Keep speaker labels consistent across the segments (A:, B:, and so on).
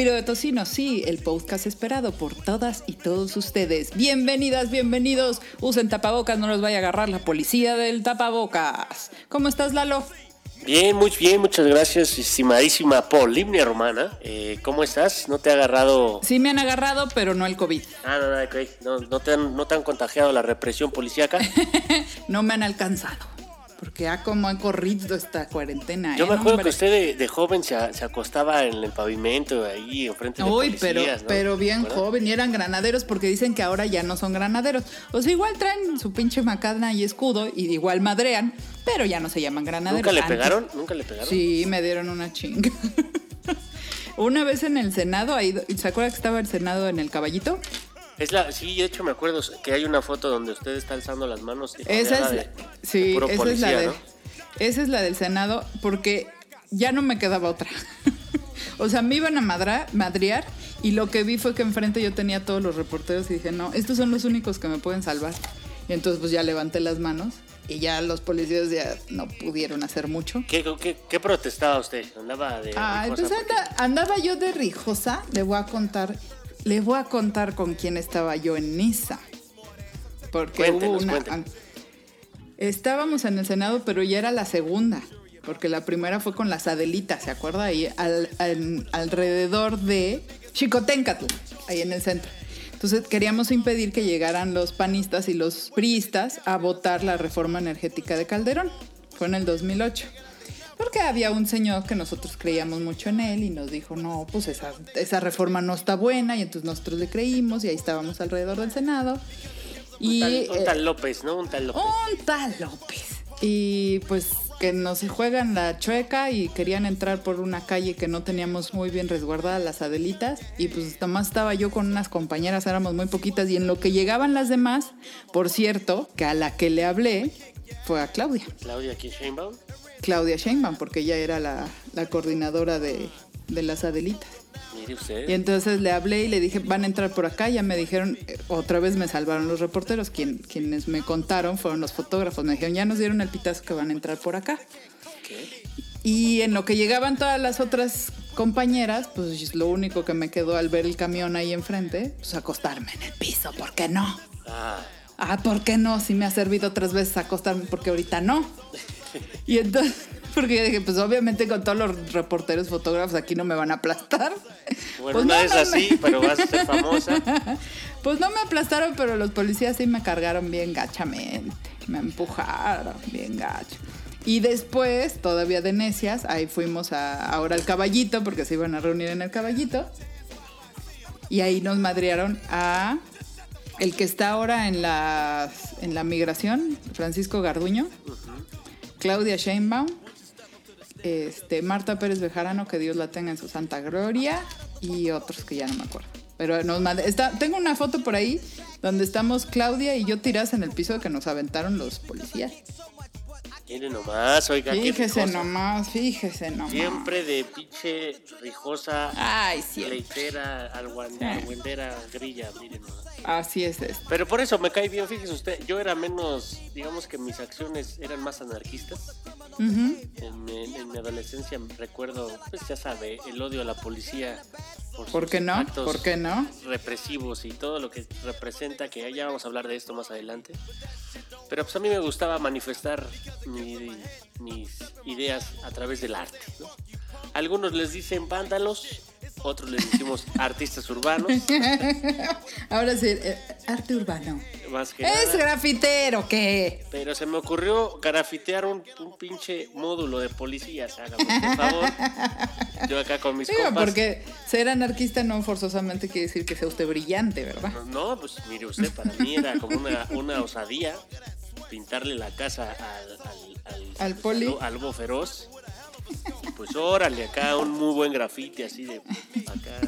A: suspiro de tocino, sí, el podcast esperado por todas y todos ustedes. Bienvenidas, bienvenidos. Usen tapabocas, no los vaya a agarrar la policía del tapabocas. ¿Cómo estás, Lalo?
B: Bien, muy bien, muchas gracias, estimadísima Polimnia Romana. Eh, ¿Cómo estás? ¿No te ha agarrado?
A: Sí, me han agarrado, pero no el COVID.
B: Ah, no, no, ok. no, no, te, han, no te han contagiado la represión policíaca.
A: no me han alcanzado. Porque ha como han corrido esta cuarentena.
B: Yo
A: ¿eh?
B: me acuerdo que usted de, de joven se, se acostaba en el pavimento ahí enfrente de
A: Uy,
B: policías,
A: pero,
B: ¿no?
A: pero bien joven y eran granaderos porque dicen que ahora ya no son granaderos. O sea, igual traen su pinche macana y escudo y igual madrean, pero ya no se llaman granaderos.
B: ¿Nunca le
A: Antes-
B: pegaron? ¿Nunca le pegaron?
A: Sí, me dieron una chinga. una vez en el Senado, ahí, ¿se acuerda que estaba el Senado en el caballito?
B: Es la, sí, de hecho me acuerdo que hay una foto donde usted está alzando las manos. y
A: Esa es,
B: de- de
A: sí,
B: puro
A: esa es la de,
B: ¿no?
A: esa es la del Senado porque ya no me quedaba otra. o sea, me iban a madra- madrear y lo que vi fue que enfrente yo tenía todos los reporteros y dije, no, estos son los únicos que me pueden salvar. Y entonces pues ya levanté las manos y ya los policías ya no pudieron hacer mucho.
B: ¿Qué, qué, qué protestaba usted? ¿Andaba de
A: Ay,
B: rijosa
A: pues
B: porque-
A: andaba yo de rijosa, le voy a contar, le voy a contar con quién estaba yo en Niza. Porque
B: Cuéntenos,
A: hubo una.
B: cuéntenos.
A: Estábamos en el Senado, pero ya era la segunda. Porque la primera fue con las Adelitas, ¿se acuerda? Ahí al- al- alrededor de Chicoténcatl, ahí en el centro. Entonces queríamos impedir que llegaran los panistas y los priistas a votar la reforma energética de Calderón. Fue en el 2008. Porque había un señor que nosotros creíamos mucho en él y nos dijo, no, pues esa, esa reforma no está buena y entonces nosotros le creímos y ahí estábamos alrededor del Senado. Y,
B: Un tal, un
A: eh,
B: tal López, ¿no? Un tal López.
A: un tal López. Y pues que nos juegan la chueca y querían entrar por una calle que no teníamos muy bien resguardada las Adelitas. Y pues nomás estaba yo con unas compañeras, éramos muy poquitas. Y en lo que llegaban las demás, por cierto, que a la que le hablé fue a Claudia.
B: Claudia aquí Sheinbaum.
A: Claudia Sheinbaum, porque ella era la, la coordinadora de, de las Adelitas.
B: Mire usted.
A: Y entonces le hablé y le dije, van a entrar por acá. Ya me dijeron, eh, otra vez me salvaron los reporteros. Quien, quienes me contaron fueron los fotógrafos. Me dijeron, ya nos dieron el pitazo que van a entrar por acá. Y en lo que llegaban todas las otras compañeras, pues lo único que me quedó al ver el camión ahí enfrente, pues acostarme en el piso. ¿Por qué no?
B: Ah,
A: Ah, ¿por qué no? Si me ha servido otras veces acostarme, porque ahorita no. Y entonces, porque yo dije, pues obviamente con todos los reporteros, fotógrafos aquí no me van a aplastar.
B: bueno,
A: Pues
B: no,
A: no,
B: es
A: no,
B: así, pero vas a ser famosa.
A: Pues no me aplastaron, pero los policías sí me cargaron bien gachamente. Me empujaron bien gacho. Y después, todavía de necias, ahí fuimos a, ahora al caballito, porque se iban a reunir en el caballito. Y ahí nos madrearon a el que está ahora en la, en la migración, Francisco Garduño, Claudia Sheinbaum, este, Marta Pérez Bejarano, que Dios la tenga en su santa gloria, y otros que ya no me acuerdo. Pero nos mande- está, tengo una foto por ahí donde estamos Claudia y yo tiradas en el piso que nos aventaron los policías.
B: Nomás, oiga,
A: Fíjese nomás, fíjese nomás.
B: Siempre de pinche rijosa,
A: Ay, sí.
B: leitera, alguan- argüendera, grilla, mire nomás.
A: Así es esto.
B: Pero por eso me cae bien, fíjese usted, yo era menos, digamos que mis acciones eran más anarquistas. En, en- en mi adolescencia recuerdo, pues ya sabe, el odio a la policía.
A: ¿Por qué no?
B: actos
A: ¿Por qué no?
B: represivos y todo lo que representa, que ya vamos a hablar de esto más adelante. Pero pues a mí me gustaba manifestar mi- mis ideas a través del arte. ¿no? Algunos les dicen vándalos, otros les decimos artistas urbanos,
A: Ahora sí, eh, arte urbano.
B: más que
A: ¿Es
B: nada.
A: grafitero qué?
B: Pero se me ocurrió grafitear un, un pinche módulo de policías, hágame por favor. Yo acá con mis
A: Digo,
B: compas.
A: porque ser anarquista no forzosamente quiere decir que sea usted brillante, ¿verdad?
B: No, pues mire usted, para mí era como una, una osadía pintarle la casa al, al, al,
A: Al poli.
B: al- al lobo feroz. Y Pues órale, acá un muy buen grafite así de acá.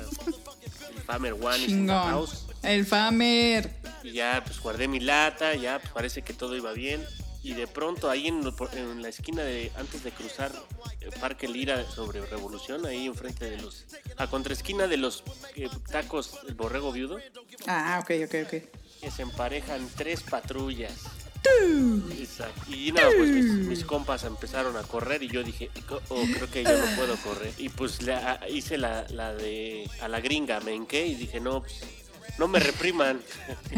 B: El Famer One
A: Chingón.
B: house.
A: El Famer.
B: Y ya pues guardé mi lata, ya pues, parece que todo iba bien. Y de pronto ahí en, la esquina de antes de cruzar el Parque Lira sobre Revolución, ahí enfrente de los a contraesquina de los eh, tacos del Borrego Viudo,
A: Ah, ok, ok, ok.
B: que se emparejan tres patrullas. Y nada, pues mis, mis compas empezaron a correr y yo dije, "Co- oh, creo que yo no puedo correr. Y pues la- hice la, la de a la gringa, me hinqué y dije, no, pues, no me repriman.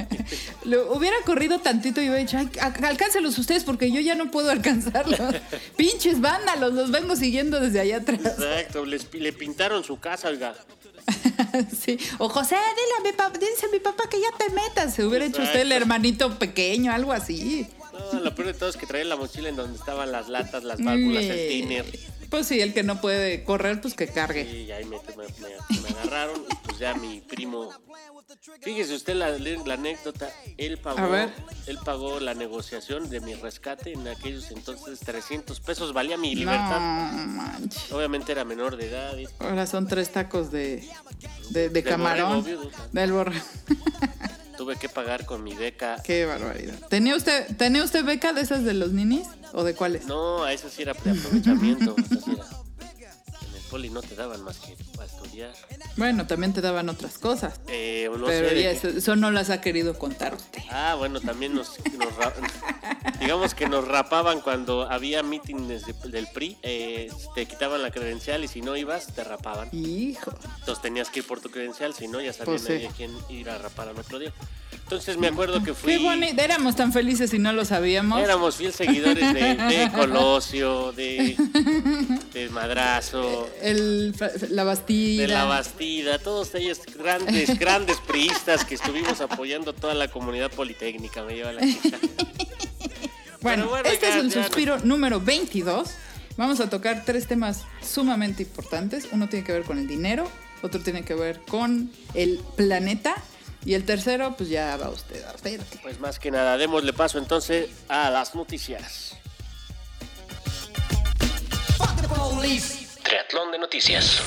A: Lo hubiera corrido tantito y hubiera dicho, "Ay, a- alcáncelos ustedes porque yo ya no puedo alcanzarlos. Pinches vándalos, los vengo siguiendo desde allá atrás.
B: Exacto, les, le pintaron su casa, oiga.
A: sí. O José, dile a mi papá, dice a mi papá que ya te metas. Se hubiera hecho usted el hermanito pequeño, algo así.
B: No, lo peor de todo es que traía la mochila en donde estaban las latas, las válvulas, el tiner.
A: Pues sí, el que no puede correr, pues que cargue.
B: Y ahí me, me- me- me agarraron y pues ya mi primo... Fíjese usted la, la anécdota, él pagó, él pagó la negociación de mi rescate en aquellos entonces 300 pesos valía mi libertad.
A: No manches.
B: Obviamente era menor de edad.
A: Ahora son tres tacos de, de, camarón.
B: borrego.
A: Del borrego.
B: Tuve que pagar con mi beca.
A: Qué barbaridad. ¿Tenía usted, ¿Tenía usted beca de esas de los ninis? ¿O de cuáles?
B: No, a eso sí era de aprovechamiento. esa sí era. En el poli no te daban más que estudiar.
A: Bueno, también te daban otras cosas.
B: Eh, no
A: pero
B: sé
A: ya eso, eso no las ha querido contar usted.
B: Ah, bueno, también nos, nos digamos que nos rapaban cuando había mítines de- del PRI, eh, te quitaban la credencial y si no ibas te rapaban.
A: Hijo.
B: Entonces tenías que ir por tu credencial, si no ya sabían
A: Pues sí.
B: a quién ir a rapar al otro día. Entonces me acuerdo que fui
A: Qué bonito. Éramos tan felices y no lo sabíamos.
B: Éramos fiel seguidores de, de Colosio, de, de Madrazo,
A: El, la Bastida.
B: de La Bastida, todos ellos grandes, grandes priistas que estuvimos apoyando toda la comunidad politécnica, me lleva la chica.
A: Bueno, este es el suspiro número 22. Vamos a tocar tres temas sumamente importantes. Uno tiene que ver con el dinero, otro tiene que ver con el planeta y el tercero, pues ya va usted a ver.
B: Pues más que nada, démosle paso entonces a las noticias. Triatlón de noticias.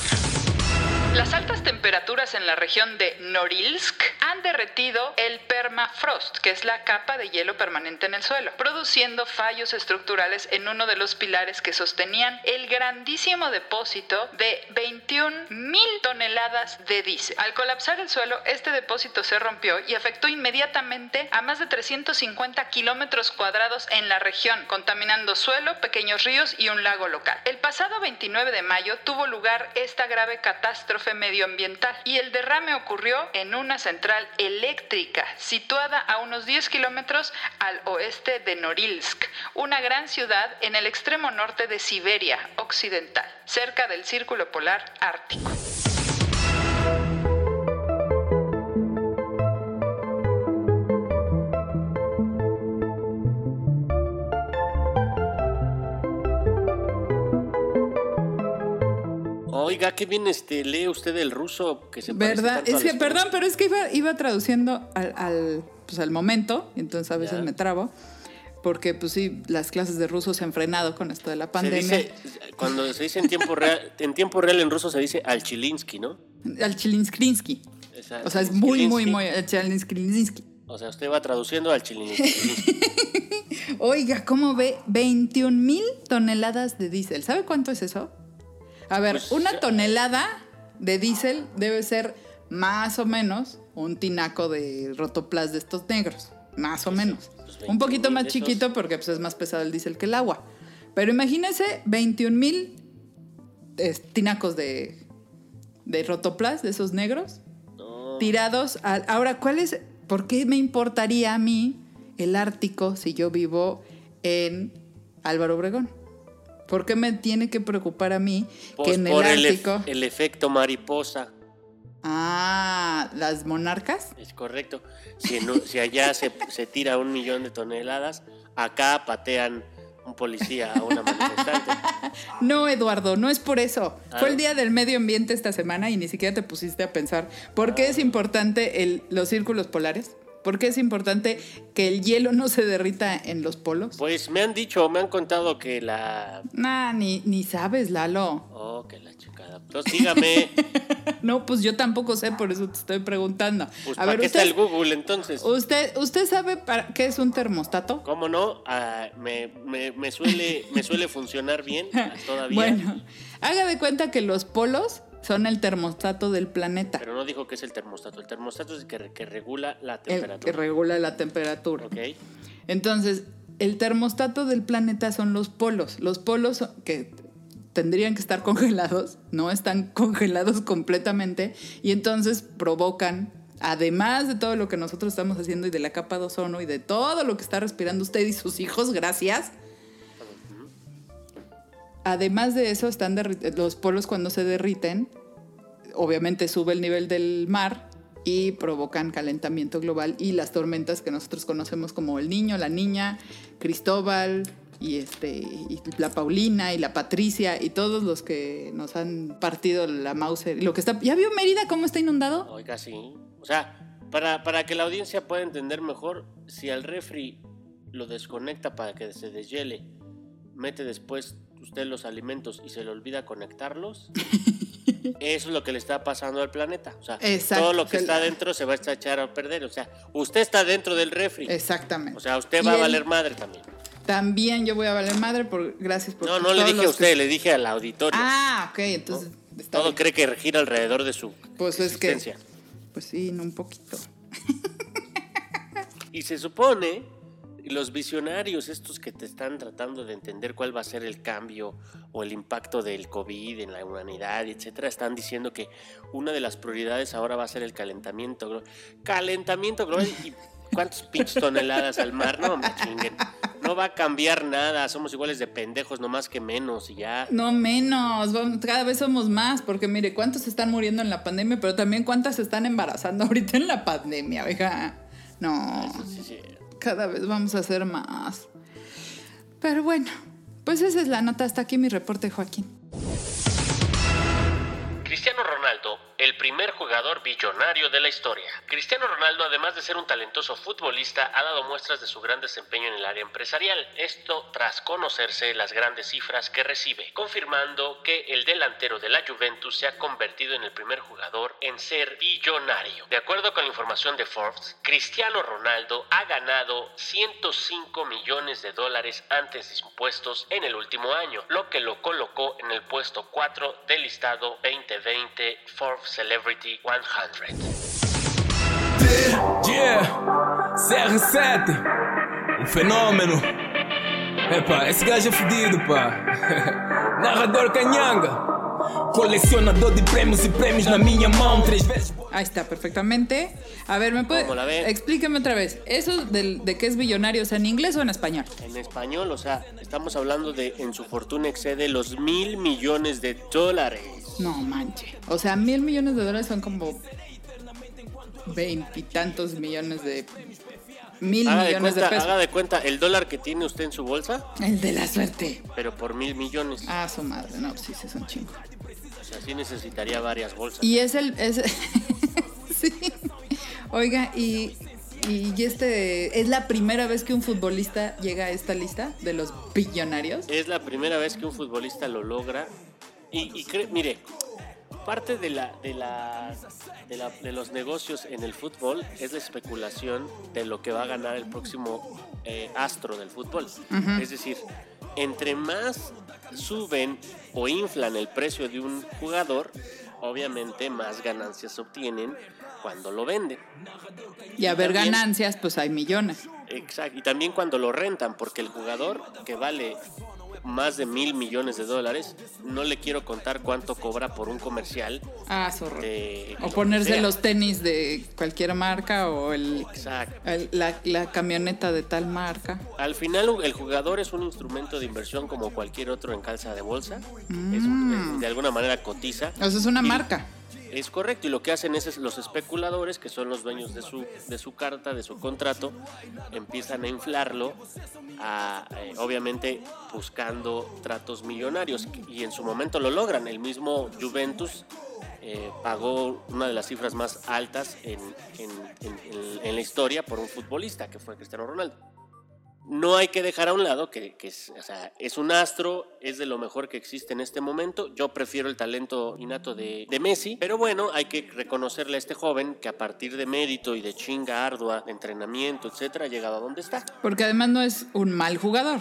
A: Las altas temperaturas en la región de Norilsk han derretido el permafrost, que es la capa de hielo permanente en el suelo, produciendo fallos estructurales en uno de los pilares que sostenían el grandísimo depósito de 21 mil toneladas de diésel. Al colapsar el suelo, este depósito se rompió y afectó inmediatamente a más de 350 kilómetros cuadrados en la región, contaminando suelo, pequeños ríos y un lago local. El pasado 29 de mayo tuvo lugar esta grave catástrofe medioambiental y el derrame ocurrió en una central eléctrica situada a unos 10 kilómetros al oeste de Norilsk, una gran ciudad en el extremo norte de Siberia occidental, cerca del círculo polar ártico.
B: Oiga, qué bien este, lee usted el ruso que se
A: ¿Verdad?
B: tanto
A: Es
B: al
A: que, perdón, pero es que iba, iba traduciendo al, al, pues, al momento, entonces a veces
B: Ya.
A: me trabo, porque pues sí, las clases de ruso se han frenado con esto de la
B: Se
A: pandemia.
B: dice, cuando se dice en tiempo real, en tiempo real en ruso se dice Alchilinsky, ¿no?
A: Al Chilinskrinsky. O sea, es muy, muy,
B: Chilinsky.
A: muy... al Chilinskrinsky.
B: O sea, usted va traduciendo al Chilinsky.
A: Oiga, ¿cómo ve? 21 mil toneladas de diésel. ¿Sabe cuánto es eso? A ver,
B: Pues,
A: una
B: ya-
A: tonelada de diésel debe ser más o menos un tinaco de rotoplas de estos negros. Más o menos.
B: pues,
A: un poquito
B: 21,000
A: más chiquito porque pues, es más pesado el diésel que el agua. Pero imagínense 21 mil tinacos de, de rotoplas de esos negros
B: No,
A: tirados al... Ahora, ¿cuál es? ¿Por qué me importaría a mí el Ártico si yo vivo en Álvaro Obregón? ¿Por qué me tiene que preocupar a mí
B: pues
A: que en el
B: por el, ef-
A: Ártico...
B: el efecto mariposa.
A: Ah, las monarcas.
B: Es correcto. Si, en si allá se, se tira un millón de toneladas, acá patean un policía a una manifestante.
A: No, Eduardo, no es por eso.
B: Ah,
A: Fue el Día del Medio Ambiente esta semana y ni siquiera te pusiste a pensar por qué
B: Ah.
A: es importante el- los círculos polares. ¿Por qué es importante que el hielo no se derrita en los polos?
B: Pues me han dicho, me han contado que la...
A: Nah, ni, ni sabes, Lalo.
B: Oh, que la chingada. Entonces dígame,
A: No, pues yo tampoco sé, por eso te estoy preguntando.
B: pues
A: a
B: ¿para
A: ver,
B: qué está
A: usted,
B: el Google entonces?
A: usted, ¿usted sabe para qué es un termostato?
B: ¿Cómo no? Ah, me, me- me suele, me suele funcionar bien todavía.
A: Bueno, haga de cuenta que los polos son el termostato del planeta,
B: Pero no dijo que es el termostato. El termostato es el que, que regula la
A: el que
B: temperatura.
A: regula la temperatura.
B: ¿Ok?
A: Entonces, el termostato del planeta son los polos. Los polos que tendrían que estar congelados, no están congelados completamente y entonces provocan, además de todo lo que nosotros estamos haciendo y de la capa de ozono y de todo lo que está respirando usted y sus hijos, gracias. Además de eso, están los polos cuando se derriten, obviamente sube el nivel del mar y provocan calentamiento global y las tormentas que nosotros conocemos como el niño, la niña, Cristóbal, y este la Paulina y la Patricia y todos los que nos han partido la Mauser. Lo que está, ¿Ya vio Mérida cómo está inundado?
B: Oiga, sí. O sea, para, para que la audiencia pueda entender mejor, si al refri lo desconecta para que se deshiele, mete después usted los alimentos y se le olvida conectarlos, eso es lo que le está pasando al planeta. O sea, todo lo que está dentro se va a echar a perder. O sea, usted está dentro del refri.
A: Exactamente.
B: O sea, usted va a valer madre también.
A: También yo voy a valer madre por gracias por
B: No, no le dije a usted, le dije al auditorio.
A: Ah, ok, entonces
B: todo cree que gira alrededor de su pues existencia. Es que,
A: pues sí, un poquito.
B: y se supone los visionarios, estos que te están tratando de entender cuál va a ser el cambio o el impacto del COVID en la humanidad, etcétera, están diciendo que una de las prioridades ahora va a ser el calentamiento. Calentamiento global y cuántos pinches toneladas al mar, no me chinguen. No va a cambiar nada, somos iguales de pendejos, no más que menos y ya.
A: No menos, cada vez somos más, porque mire, cuántos están muriendo en la pandemia, pero también cuántas se están embarazando ahorita en la pandemia, oiga. No. Cada vez vamos a hacer más. Pero bueno, pues esa es la nota. Hasta aquí mi reporte, Joaquín.
B: Cristiano Ronaldo el primer jugador billonario de la historia. Cristiano Ronaldo, además de ser un talentoso futbolista, ha dado muestras de su gran desempeño en el área empresarial. Esto tras conocerse las grandes cifras que recibe, confirmando que el delantero de la Juventus se ha convertido en el primer jugador en ser billonario. De acuerdo con la información de Forbes, Cristiano Ronaldo ha ganado 105 millones de dólares antes de impuestos en el último año, lo que lo colocó en el puesto 4 del listado 2020 Forbes Celebrity 100. Yeah, CR7, um fenômeno. Epa, esse gajo é fedido, pá. Narrador canhanga. Coleccionador de premios y premios na minha mão, tres veces.
A: Ahí está, perfectamente. A ver, ¿me puede? Explíqueme otra vez. ¿Eso de, de qué es billonario? O sea, ¿en inglés o en español?
B: En español, o sea, estamos hablando de en su fortuna excede los mil millones de dólares.
A: No manche. O sea, mil millones de dólares son como veintitantos millones de mil millones
B: de,
A: pesos.
B: Haga de cuenta el dólar que tiene usted en su bolsa.
A: El de la suerte.
B: Pero por mil millones.
A: Ah, su madre. No, sí, sí, son chingos.
B: O sea, sí necesitaría varias bolsas.
A: Y es el. Es, sí. Oiga, y, y este. ¿Es la primera vez que un futbolista llega a esta lista de los billonarios?
B: Es la primera vez que un futbolista lo logra. Y, y mire, parte de, la, de, la, de, los negocios en el fútbol es la especulación de lo que va a ganar el próximo eh, astro del fútbol. Es decir, entre más suben o inflan el precio de un jugador, obviamente más ganancias obtienen cuando lo venden.
A: Y a ver ganancias, pues hay millones.
B: Exacto, y también cuando lo rentan, porque el jugador que vale más de mil millones de dólares. No le quiero contar cuánto cobra por un comercial.
A: Ah, zorro. o ponerse los tenis de cualquier marca o el, la, camioneta de tal marca.
B: Al final el jugador es un instrumento de inversión como cualquier otro en calza de bolsa.
A: Mm.
B: de alguna manera cotiza.
A: O sea, es una marca.
B: Es correcto, y lo que hacen es, los especuladores, que son los dueños de su, de su carta, de su contrato, empiezan a inflarlo, eh, obviamente buscando tratos millonarios, y en su momento lo logran. El mismo Juventus eh, pagó una de las cifras más altas en, en la historia por un futbolista, que fue Cristiano Ronaldo no hay que dejar a un lado que, es, un astro, es de lo mejor que existe en este momento. Yo prefiero el talento innato de, Messi, pero bueno, hay que reconocerle a este joven que a partir de mérito y de chinga ardua, de entrenamiento, etcétera, ha llegado a donde está.
A: Porque además no es un mal jugador.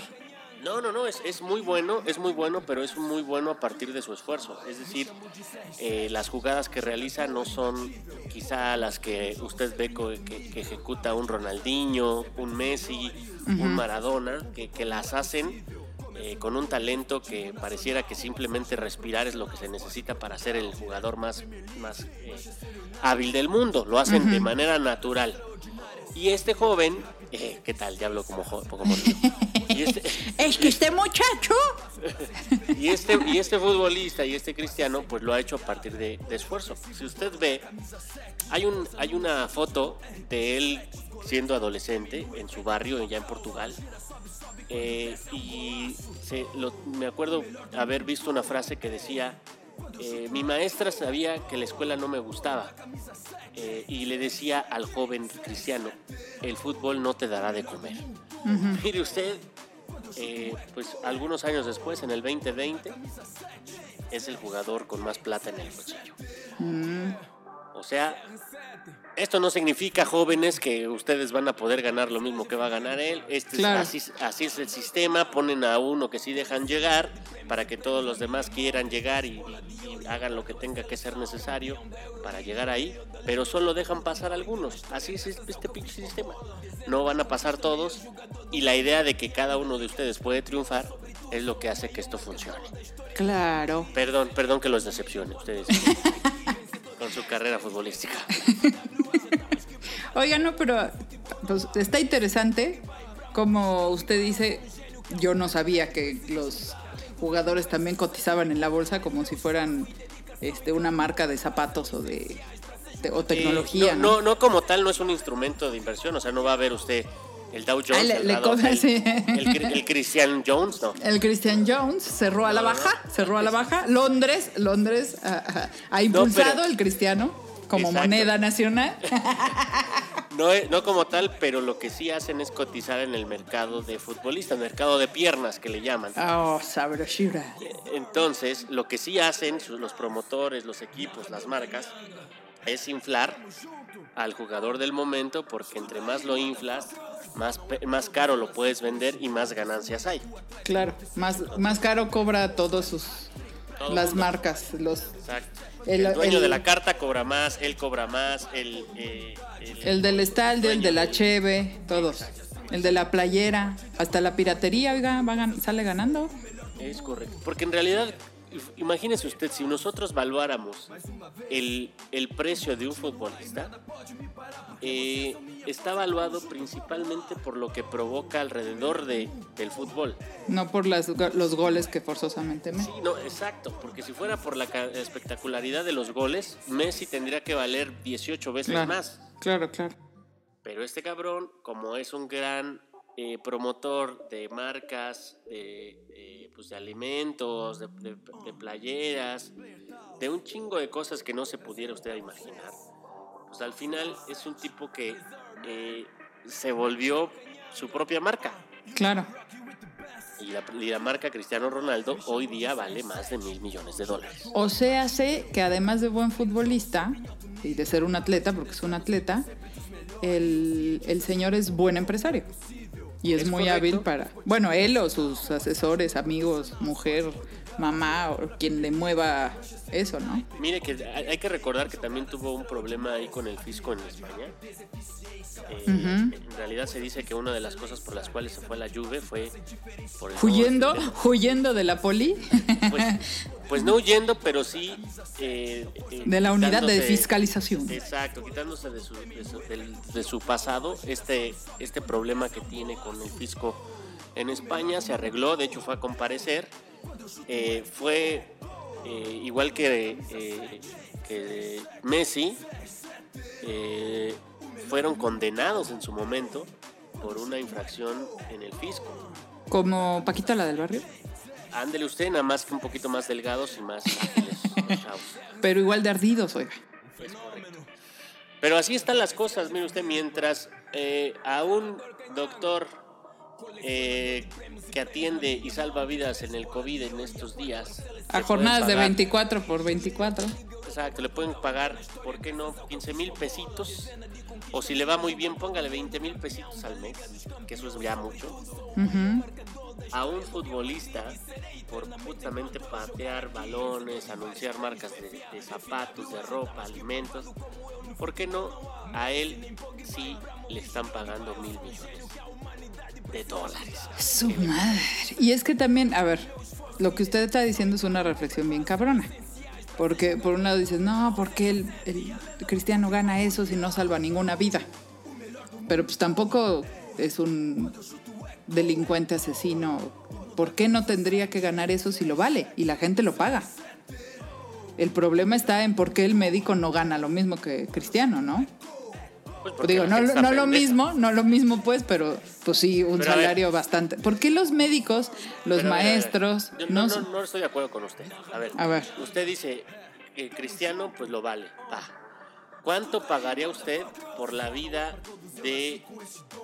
B: No, no, no, es, es muy bueno, es muy bueno, pero es muy bueno a partir de su esfuerzo. Es decir, eh, las jugadas que realiza no son quizá las que usted ve que, que ejecuta un Ronaldinho, un Messi, un Maradona, que, que las hacen eh, con un talento que pareciera que simplemente respirar es lo que se necesita para ser el jugador más, más eh, hábil del mundo. Lo hacen de manera natural. Y este joven, eh, ¿qué tal? Ya hablo como. Como y, este,
A: Es que este muchacho.
B: y, este, y este futbolista y este cristiano, pues lo ha hecho a partir de, de esfuerzo. Si usted ve, hay, un, hay una foto de él siendo adolescente en su barrio, ya en Portugal. Eh, y se- lo- me acuerdo haber visto una frase que decía, eh, mi maestra sabía que la escuela no me gustaba eh, y le decía al joven cristiano, el fútbol no te dará de comer. Mire usted, eh, pues algunos años después, en el 2020, es el jugador con más plata en el bolsillo. O sea, esto no significa, jóvenes, que ustedes van a poder ganar lo mismo que va a ganar él. Este es- así, así es el sistema. Ponen a uno que sí dejan llegar para que todos los demás quieran llegar y, y- y hagan lo que tenga que ser necesario para llegar ahí. Pero solo dejan pasar algunos. Así es este pinche sistema. No van a pasar todos. Y la idea de que cada uno de ustedes puede triunfar es lo que hace que esto funcione.
A: Claro.
B: Perdón, perdón que los decepcione ustedes con su carrera futbolística.
A: Oiga, no, pero pues, está interesante. Como usted dice, yo no sabía que los jugadores también cotizaban en la bolsa como si fueran este, una marca de zapatos o de, de- o tecnología.
B: Eh,
A: ¿no?
B: no, no, no como tal, no es un instrumento de inversión, o sea, no va a ver usted el Dow Jones,
A: Ah, le-
B: el,
A: le
B: Dow-
A: cobra,
B: el-
A: sí.
B: el Cri- el Christian Jones, no.
A: El Christian Jones cerró a la baja, cerró a la baja. Londres, Londres ah, ah, ha impulsado
B: pero-
A: el cristiano como
B: Exacto.
A: moneda nacional.
B: No, no como tal, pero lo que sí hacen es cotizar en el mercado de futbolistas, mercado de piernas que le llaman.
A: Oh, sabrosura.
B: Entonces, lo que sí hacen los promotores, los equipos, las marcas, es inflar al jugador del momento, porque entre más lo inflas, más, más caro lo puedes vender y más ganancias hay.
A: Claro, más, más caro cobra todos sus
B: Todo
A: las
B: mundo.
A: marcas, los
B: Exacto.
A: El-
B: El, dueño
A: el-
B: de la carta cobra más, él cobra más, el, eh, el-
A: el del estalde, el de la cheve, todos. El de la playera, hasta la piratería, oiga, va sale ganando.
B: Es correcto. Porque en realidad, imagínese usted, si nosotros valuáramos el, el precio de un futbolista, eh, está valuado principalmente por lo que provoca alrededor de, del fútbol.
A: No por las, los goles que forzosamente me.
B: Sí, no, exacto, porque si fuera por la espectacularidad de los goles, Messi tendría que valer 18 veces
A: Claro,
B: más.
A: claro, claro.
B: Pero este cabrón, como es un gran eh, promotor de marcas, de, de, pues de alimentos, de, de- de playeras, de un chingo de cosas que no se pudiera usted imaginar, pues al final es un tipo que eh, se volvió su propia marca.
A: Claro.
B: Y la, y la marca Cristiano Ronaldo hoy día vale más de mil millones de dólares.
A: O sea, sé que además de buen futbolista y de ser un atleta, porque es un atleta, el, el señor es buen empresario. Y es,
B: Es
A: muy
B: correcto.
A: hábil para, bueno, él o sus asesores, amigos, mujer, mamá o quien le mueva eso, ¿no?
B: Mire que hay que recordar que también tuvo un problema ahí con el fisco en España. Eh, En realidad se dice que una de las cosas por las cuales se fue a la Juve fue por el
A: Huyendo,
B: nuevo-
A: huyendo de la poli,
B: Pues, pues no huyendo, pero sí eh, eh,
A: de la unidad de fiscalización.
B: Exacto, quitándose de su, de su, de su pasado este, este problema que tiene con el fisco en España. Se arregló, de hecho fue a comparecer. Eh, fue eh, igual que, eh, que Messi, eh, fueron condenados en su momento por una infracción en el fisco.
A: Como Paquita la del barrio,
B: Ándele usted, nada más que un poquito más delgados y más ágiles
A: pero igual de ardidos, oiga.
B: Correcto. Pero así están las cosas, mire usted, mientras a un doctor eh, que atiende y salva vidas en el COVID en estos días.
A: A jornadas de
B: pagar-
A: 24 por 24.
B: Exacto, le pueden pagar, ¿por qué no? 15 mil pesitos. O si le va muy bien, póngale 20 mil pesitos al mes, que eso es ya mucho.
A: Ujú.
B: a un futbolista por justamente patear balones, anunciar marcas de, de zapatos, de ropa, alimentos, ¿por qué no a él sí le están pagando mil millones de dólares?
A: Su madre. Y es que también, a ver, lo que usted está diciendo es una reflexión bien cabrona. Porque por un lado dices, no, ¿por qué el, el cristiano gana eso si no salva ninguna vida? Pero pues tampoco es un delincuente asesino. ¿Por qué no tendría que ganar eso si lo vale? Y la gente lo paga. El problema está en por qué el médico no gana lo mismo que cristiano, ¿no?
B: Pues porque
A: Digo, no, no lo mismo, no lo mismo pues, pero pues sí, un
B: Pero
A: salario bastante. ¿Por qué los médicos, los
B: Pero,
A: maestros,
B: yo
A: no,
B: no, no, estoy de acuerdo con usted. A ver,
A: A ver.
B: usted dice que cristiano, pues lo vale. Va. ¿Cuánto pagaría usted por la vida de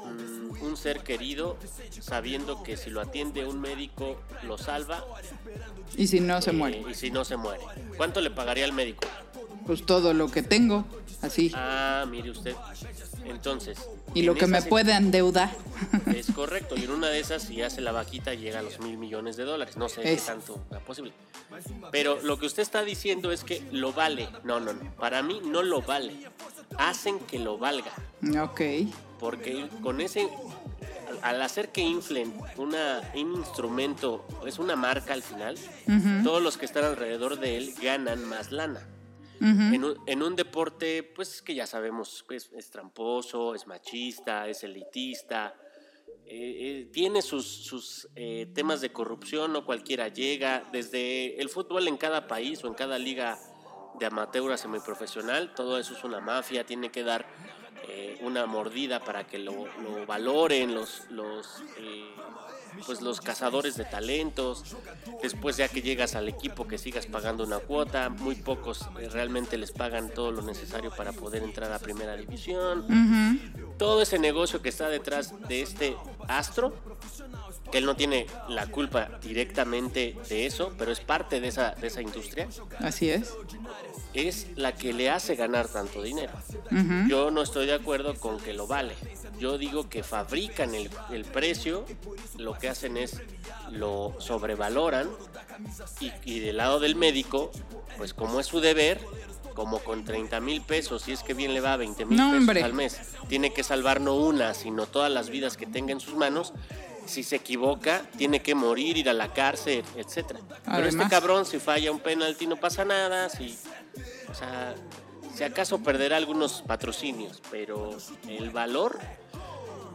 B: mm, un ser querido sabiendo que si lo atiende un médico lo salva
A: y si no se
B: eh,
A: muere?
B: y si no se muere? ¿Cuánto le pagaría al médico?
A: Pues todo lo que tengo, así.
B: Ah, mire usted. Entonces.
A: y lo
B: en
A: que me puede endeudar.
B: Es correcto, y en una de esas, si hace la vaquita, llega a los mil millones de dólares. No sé qué tanto sea posible. Pero lo que usted está diciendo es que lo vale. No, no, no. Para mí no lo vale. Hacen que lo valga.
A: ok.
B: Porque con ese. Al hacer que inflen una, un instrumento, es una marca al final, todos los que están alrededor de él ganan más lana. En un, en un deporte, pues que ya sabemos, pues, es tramposo, es machista, es elitista, eh, eh, tiene sus, sus eh, temas de corrupción, no cualquiera llega, desde el fútbol en cada país o en cada liga de amateur a semiprofesional, todo eso es una mafia, tiene que dar eh, una mordida para que lo, lo valoren los, los, eh, pues los cazadores de talentos. Después ya que llegas al equipo que sigas pagando una cuota, muy pocos eh, realmente les pagan todo lo necesario para poder entrar a primera división. Todo ese negocio que está detrás de este astro, él no tiene la culpa directamente de eso, pero es parte de esa, de esa industria,
A: Así es.
B: es la que le hace ganar tanto dinero. Yo no estoy de acuerdo con que lo vale. Yo digo que fabrican el, el precio, lo que hacen es lo sobrevaloran y, y del lado del médico, pues como es su deber, como con 30 mil pesos, si es que bien le va 20 mil
A: No,
B: pesos
A: hombre.
B: al mes, tiene que salvar no una, sino todas las vidas que tenga en sus manos. Si se equivoca, tiene que morir, ir a la cárcel, etcétera. Pero este cabrón, si falla un penalti, no pasa nada. Si, o sea, si acaso perderá algunos patrocinios, pero el valor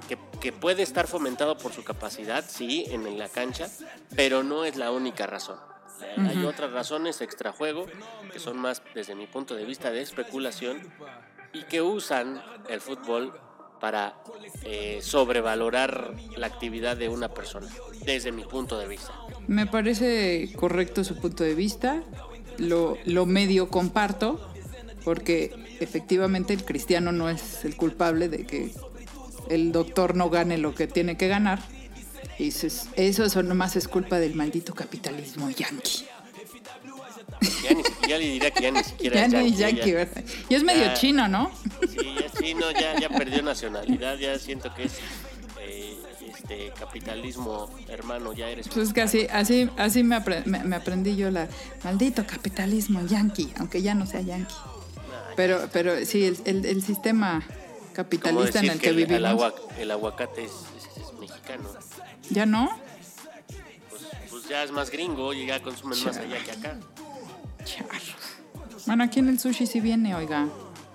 B: que, que puede estar fomentado por su capacidad, sí, en la cancha, pero no es la única razón. Eh, Hay otras razones extrajuego que son más, desde mi punto de vista, de especulación y que usan el fútbol para eh, sobrevalorar la actividad de una persona, desde mi punto de vista.
A: Me parece correcto su punto de vista. Lo, lo medio comparto, porque efectivamente el cristiano no es el culpable de que el doctor no gane lo que tiene que ganar. Y eso, es- eso nomás es culpa del maldito capitalismo yanqui.
B: Ya, ni, ya le diría que ya ni siquiera
A: Ya
B: es
A: no es
B: yanqui,
A: yanqui,
B: ya-
A: ¿verdad? Y es medio chino, ¿no?
B: Sí, ya es chino, ya, ya perdió nacionalidad, ya siento que es eh, este capitalismo hermano, ya eres.
A: Pues es que así, así, así me, apre- me- me aprendí yo la maldito capitalismo yanqui, aunque ya no sea yanqui.
B: Nah,
A: Pero, pero sí, el, el- el sistema capitalista en el que
B: el,
A: vivimos.
B: el agua- el aguacate es, es- es mexicano.
A: ¿Ya no?
B: Pues, pues ya es más gringo y ya consumen más allá que acá.
A: Charros. Bueno, aquí en el sushi sí viene, oiga.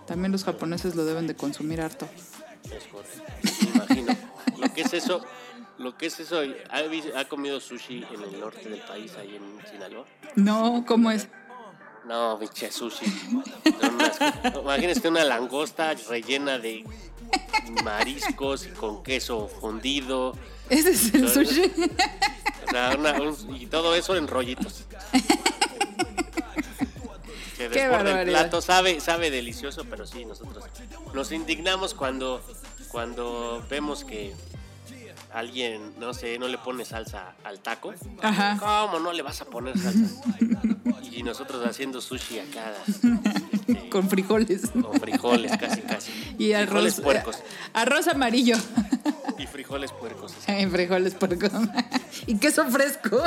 A: También los japoneses lo deben de consumir harto.
B: Es correcto. Imagino. Lo que es eso, lo que es eso, ¿ha, ha comido sushi en el norte del país, ahí en Sinaloa?
A: No, ¿cómo es?
B: No, biche sushi. Unas- imagínese una langosta rellena de mariscos y con queso fundido.
A: ¿Ese es el sushi?
B: O sea, una- un- y todo eso en rollitos.
A: Qué
B: desborda el plato, sabe, sabe delicioso, pero sí, nosotros nos indignamos cuando, cuando vemos que alguien, no sé, no le pone salsa al taco.
A: Ajá.
B: ¿Cómo no le vas a poner salsa? Y nosotros haciendo sushi acá, este,
A: Con frijoles.
B: con frijoles, casi, casi.
A: Y arroz.
B: Puercos.
A: Arroz amarillo.
B: Y frijoles puercos.
A: Ay, frijoles puercos. y queso fresco.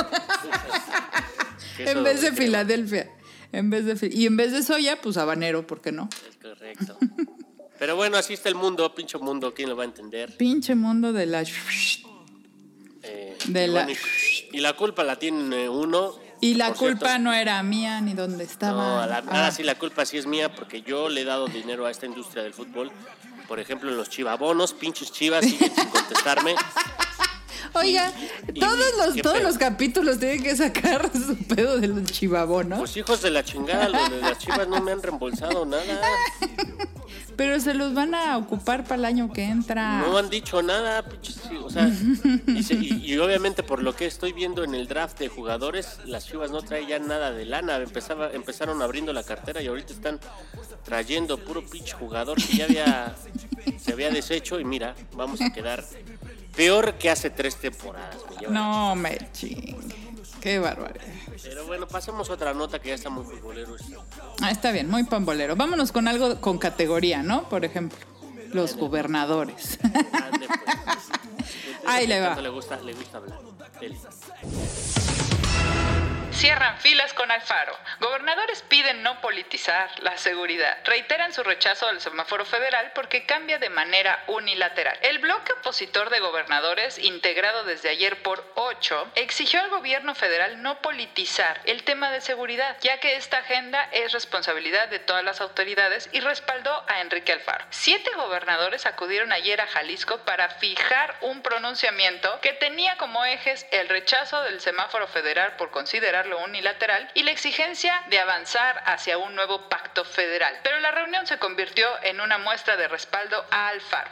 B: Queso
A: en vez de
B: crema.
A: Filadelfia. En vez de y en vez de soya, pues habanero, ¿por qué no?
B: Es correcto. Pero bueno, así está el mundo, pinche mundo, ¿quién lo va a entender?
A: Pinche mundo de la
B: Eh,
A: De
B: y,
A: la-
B: bueno, y, la culpa la tiene uno.
A: y la
B: cierto.
A: culpa no era mía ni dónde estaba.
B: No, la-
A: Ah,
B: sí la culpa sí es mía porque yo le he dado dinero a esta industria del fútbol. Por ejemplo, en los chivabonos, pinches chivas siguen sin contestarme.
A: Oiga, todos los todos
B: pedo.
A: los capítulos tienen que sacar su pedo de los chivabonos.
B: Pues hijos de la chingada, los de las chivas no me han reembolsado nada.
A: pero se los van a ocupar para el año que entra.
B: No han dicho nada, o sea, y, se- y- y obviamente por lo que estoy viendo en el draft de jugadores, las chivas no traen ya nada de lana. Empezaba, empezaron abriendo la cartera y ahorita están trayendo puro pinche jugador que ya había, se había deshecho y mira, vamos a quedar peor que hace tres temporadas. me
A: No me chingue. Qué barbaridad.
B: Pero bueno, pasemos a otra nota que ya está muy futbolero. esto.
A: Ah, está bien, muy pambolero. Vámonos con algo con categoría, ¿no? Por ejemplo, los gobernadores.
B: Pues.
A: Ahí le va.
B: Le gusta, le gusta hablar. Dele.
A: Cierran filas con Alfaro. Gobernadores piden no politizar la seguridad. Reiteran su rechazo al semáforo federal porque cambia de manera unilateral. El bloque opositor de gobernadores, integrado desde ayer por ocho, exigió al gobierno federal no politizar el tema de seguridad, ya que esta agenda es responsabilidad de todas las autoridades y respaldó a Enrique Alfaro. Siete gobernadores acudieron ayer a Jalisco para fijar un pronunciamiento que tenía como ejes el rechazo del semáforo federal por considerarlo unilateral y la exigencia de avanzar hacia un nuevo pacto federal. Pero la reunión se convirtió en una muestra de respaldo a Alfaro.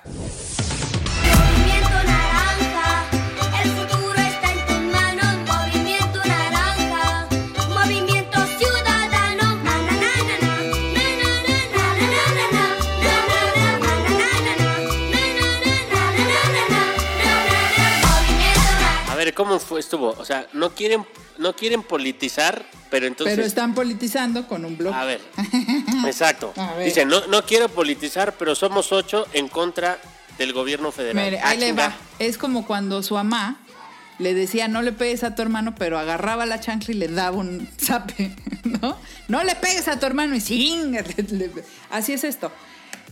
B: ¿Cómo fue, estuvo? O sea, no quieren, no quieren politizar, pero entonces...
A: Pero están politizando con un bloque.
B: A ver, exacto.
A: A ver.
B: No, no quiero politizar, pero somos ocho en contra del gobierno federal.
A: Mire,
B: Ah,
A: ahí le va. Es como cuando su mamá le decía, no le pegues a tu hermano, pero agarraba la chancla y le daba un zape, ¿no? No le pegues a tu hermano y sí. Así es esto.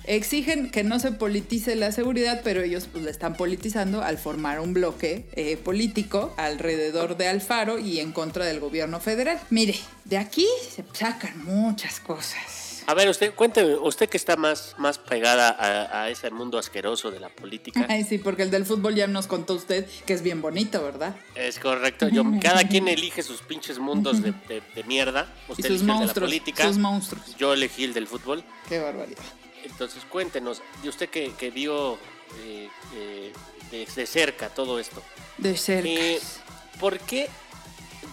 A: Exigen que no se politice la seguridad, pero ellos pues, la están politizando al formar un bloque eh, político alrededor de Alfaro y en contra del gobierno federal. Mire, de aquí se sacan muchas cosas.
B: A ver, usted, cuénteme, usted que está más, más pegada a, a ese mundo asqueroso de la política.
A: Ay, sí, porque el del fútbol ya nos contó usted que es bien bonito, ¿verdad?
B: Es correcto. Yo, cada quien elige sus pinches mundos de, de- de mierda.
A: Y
B: Usted
A: sus
B: eligió el de la política.
A: Sus monstruos.
B: Yo elegí el del fútbol.
A: Qué barbaridad.
B: Entonces, cuéntenos, y usted que, que vio eh, eh, de, de cerca todo esto,
A: De cerca.
B: eh, ¿por qué?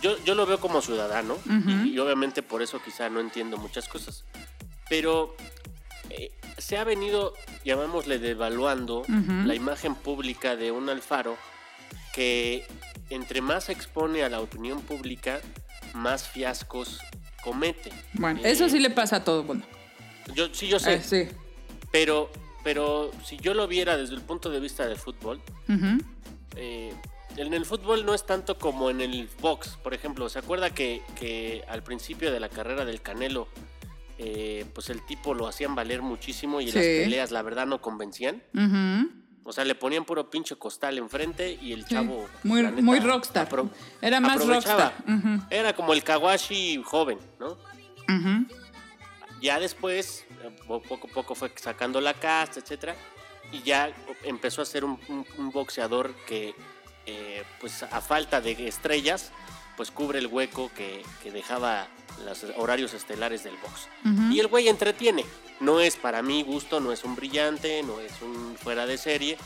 B: Yo, yo lo veo como ciudadano y, y obviamente por eso quizá no entiendo muchas cosas, pero eh, se ha venido, llamémosle, devaluando la imagen pública de un Alfaro que entre más se expone a la opinión pública, más fiascos comete.
A: Bueno, eso sí le pasa a todo mundo.
B: Yo, sí, yo sé.
A: Eh, sí.
B: Pero, pero si yo lo viera desde el punto de vista del fútbol, eh, en el fútbol no es tanto como en el box, por ejemplo. ¿Se acuerda que, que al principio de la carrera del Canelo, eh, pues el tipo lo hacían valer muchísimo y las peleas la verdad no convencían? O sea, le ponían puro pinche costal enfrente y el
A: Sí.
B: chavo...
A: Muy-
B: la neta,
A: muy rockstar. Era más rockstar.
B: Era como el Kawashi joven, ¿no? Ya después, poco a poco fue sacando la casta, etcétera, y ya empezó a ser un, un- un boxeador que, eh, pues a falta de estrellas, pues cubre el hueco que, que dejaba los horarios estelares del box. Y el güey entretiene. No es para mi gusto, no es un brillante, no es un fuera de serie,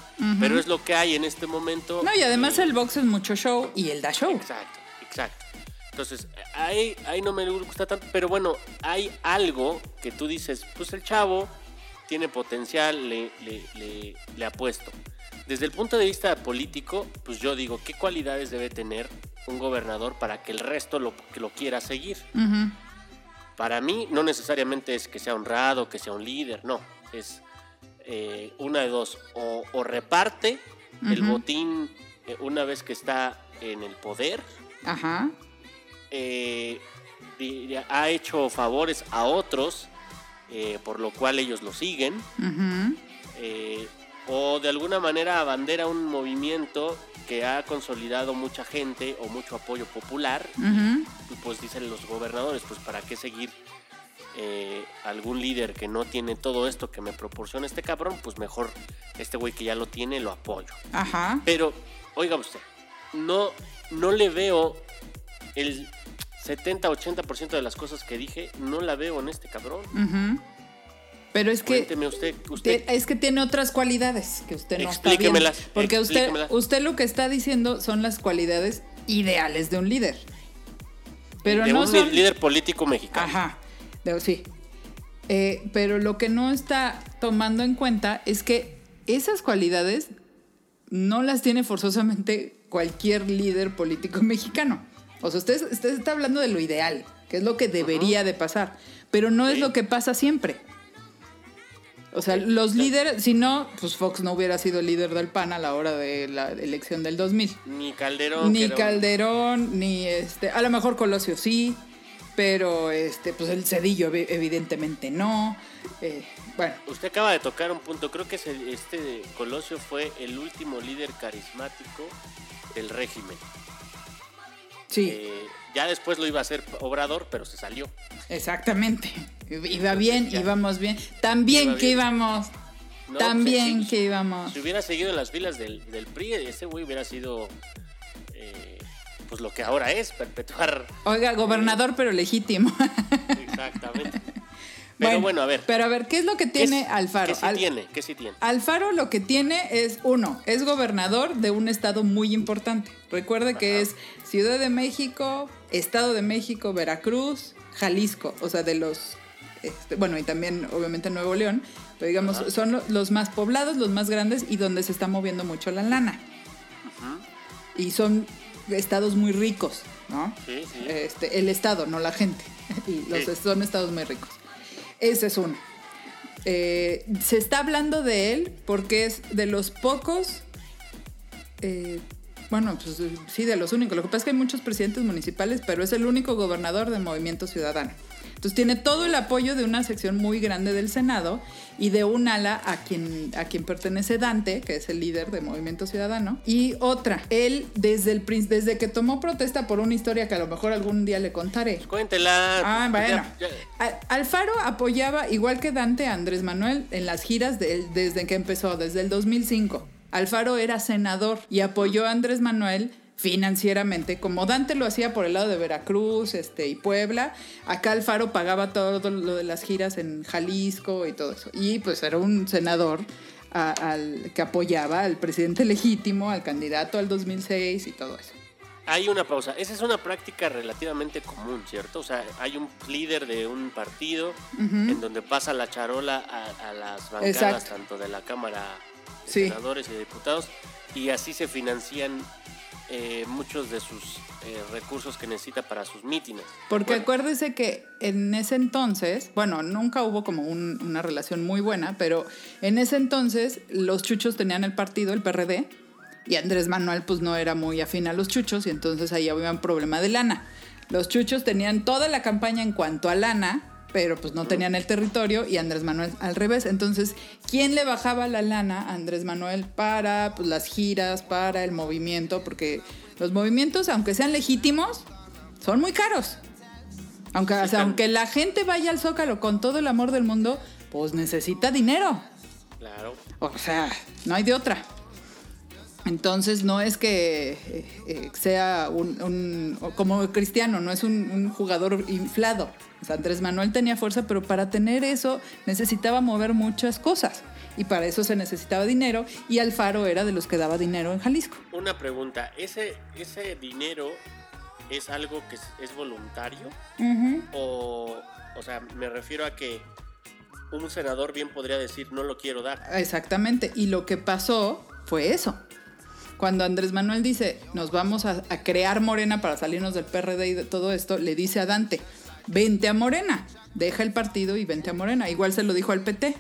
B: pero es lo que hay en este momento.
A: No, y además
B: Eh,
A: el box es mucho show y él da show.
B: Exacto, exacto. Entonces, ahí, ahí no me gusta tanto, pero bueno, hay algo que tú dices, pues el chavo tiene potencial, le, le, le, le apuesto. Desde el punto de vista político, pues yo digo, ¿qué cualidades debe tener un gobernador para que el resto lo, que lo quiera seguir? Para mí no necesariamente es que sea honrado, que sea un líder, no. Es eh, una de dos. O, o reparte el botín eh, una vez que está en el poder,
A: Ajá.
B: Eh, ha hecho favores a otros, eh, por lo cual ellos lo siguen, eh, o de alguna manera abandera un movimiento que ha consolidado mucha gente o mucho apoyo popular, y pues dicen los gobernadores, pues para qué seguir eh, algún líder que no tiene todo esto que me proporciona este cabrón, pues mejor este güey que ya lo tiene lo apoyo.
A: Ajá.
B: Pero, oiga usted, no, no le veo el 70-80% de las cosas que dije, no la veo en este cabrón.
A: Pero es que
B: Cuénteme usted, usted
A: Te- Es que tiene otras cualidades que usted no está viendo.
B: Explíquemelas,
A: Porque usted,
B: explíquemelas.
A: usted lo que está diciendo son las cualidades ideales de un líder. Pero
B: de
A: no
B: un
A: son...
B: líder político mexicano.
A: Ajá, de- sí. Eh, pero lo que no está tomando en cuenta es que esas cualidades no las tiene forzosamente cualquier líder político mexicano. O sea, usted, usted está hablando de lo ideal, que es lo que debería de pasar, pero no es lo que pasa siempre. O sea, los líderes, si no, pues Fox no hubiera sido líder del PAN a la hora de la elección del 2000.
B: Ni Calderón.
A: Ni
B: un-
A: Calderón, ni este, a lo mejor Colosio sí, pero este, pues el Cedillo evi- evidentemente no. Eh, bueno,
B: Usted acaba de tocar un punto. Creo que este Colosio fue el último líder carismático del régimen.
A: Sí,
B: Eh, ya después lo iba a hacer Obrador, pero se salió.
A: exactamente. Iba bien,
B: ya.
A: íbamos bien. También
B: Iba
A: que
B: bien.
A: íbamos,
B: No,
A: también
B: pues, sí,
A: que íbamos.
B: Si hubiera seguido en las filas del, del PRI, ese güey hubiera sido eh, pues lo que ahora es, perpetuar
A: Oiga, gobernador, pero legítimo.
B: exactamente. Pero bueno, a ver.
A: Pero a ver, ¿qué es lo que
B: ¿qué
A: tiene Alfaro?
B: ¿Qué sí
A: Al-
B: tiene? ¿Qué sí tiene?
A: Alfaro lo que tiene es, uno, es gobernador de un estado muy importante. Recuerde que
B: Ajá.
A: es Ciudad de México, Estado de México, Veracruz, Jalisco, o sea, de los, este, bueno, y también obviamente Nuevo León, pero digamos,
B: Ajá.
A: son lo- los más poblados, los más grandes y donde se está moviendo mucho la lana. Y son estados muy ricos, ¿no?
B: Sí, sí.
A: Este, el estado, no la gente. Y los
B: Sí.
A: son estados muy ricos. Ese es uno. Eh, se está hablando de él porque es de los pocos. eh, bueno, pues sí, de los únicos. Lo que pasa es que hay muchos presidentes municipales, pero es el único gobernador del Movimiento Ciudadano. Entonces tiene todo el apoyo de una sección muy grande del Senado y de un ala a quien, a quien pertenece Dante, que es el líder del Movimiento Ciudadano. Y otra, él desde, el, desde que tomó protesta por una historia que a lo mejor algún día le contaré.
B: Cuéntela.
A: Ah, bueno.
B: ya-
A: Alfaro apoyaba, igual que Dante, a Andrés Manuel en las giras de desde que empezó, desde el 2005. Alfaro era senador y apoyó a Andrés Manuel financieramente, como Dante lo hacía por el lado de Veracruz este, y Puebla, acá Alfaro pagaba todo lo de las giras en Jalisco y todo eso. Y pues era un senador a- al, que apoyaba al presidente legítimo, al candidato al 2006 y todo eso.
B: Hay una pausa. Esa es una práctica relativamente común, ¿cierto? O sea, hay un líder de un partido en donde pasa la charola a, a las bancadas
A: Exacto.
B: tanto de la Cámara de
A: Sí.
B: Senadores y de Diputados y así se financian eh, muchos de sus eh, recursos que necesita para sus mítines.
A: Porque
B: Bueno,
A: acuérdese que en ese entonces, bueno, nunca hubo como un- una relación muy buena, pero en ese entonces los chuchos tenían el partido, el PRD, y Andrés Manuel pues no era muy afín a los chuchos y entonces ahí había un problema de lana. Los chuchos tenían toda la campaña en cuanto a lana, pero pues no tenían el territorio y Andrés Manuel al revés. Entonces, ¿quién le bajaba la lana a Andrés Manuel para pues, las giras, para el movimiento? Porque los movimientos, aunque sean legítimos, son muy caros. Aunque, o sea, aunque la gente vaya al Zócalo con todo el amor del mundo, pues necesita dinero.
B: Claro.
A: O sea, no hay de otra. Entonces no es que eh, eh, sea un, como Cristiano, no es un, un jugador inflado. O sea, Andrés Manuel tenía fuerza, pero para tener eso necesitaba mover muchas cosas. Y para eso se necesitaba dinero y Alfaro era de los que daba dinero en Jalisco.
B: Una pregunta. ¿Ese, ese dinero es algo que es, es voluntario? O, o sea, me refiero a que un senador bien podría decir no lo quiero dar.
A: Exactamente. Y lo que pasó fue eso. Cuando Andrés Manuel dice, nos vamos a, a crear Morena para salirnos del PRD y de todo esto, le dice a Dante, vente a Morena, deja el partido y vente a Morena. Igual se lo dijo al PT.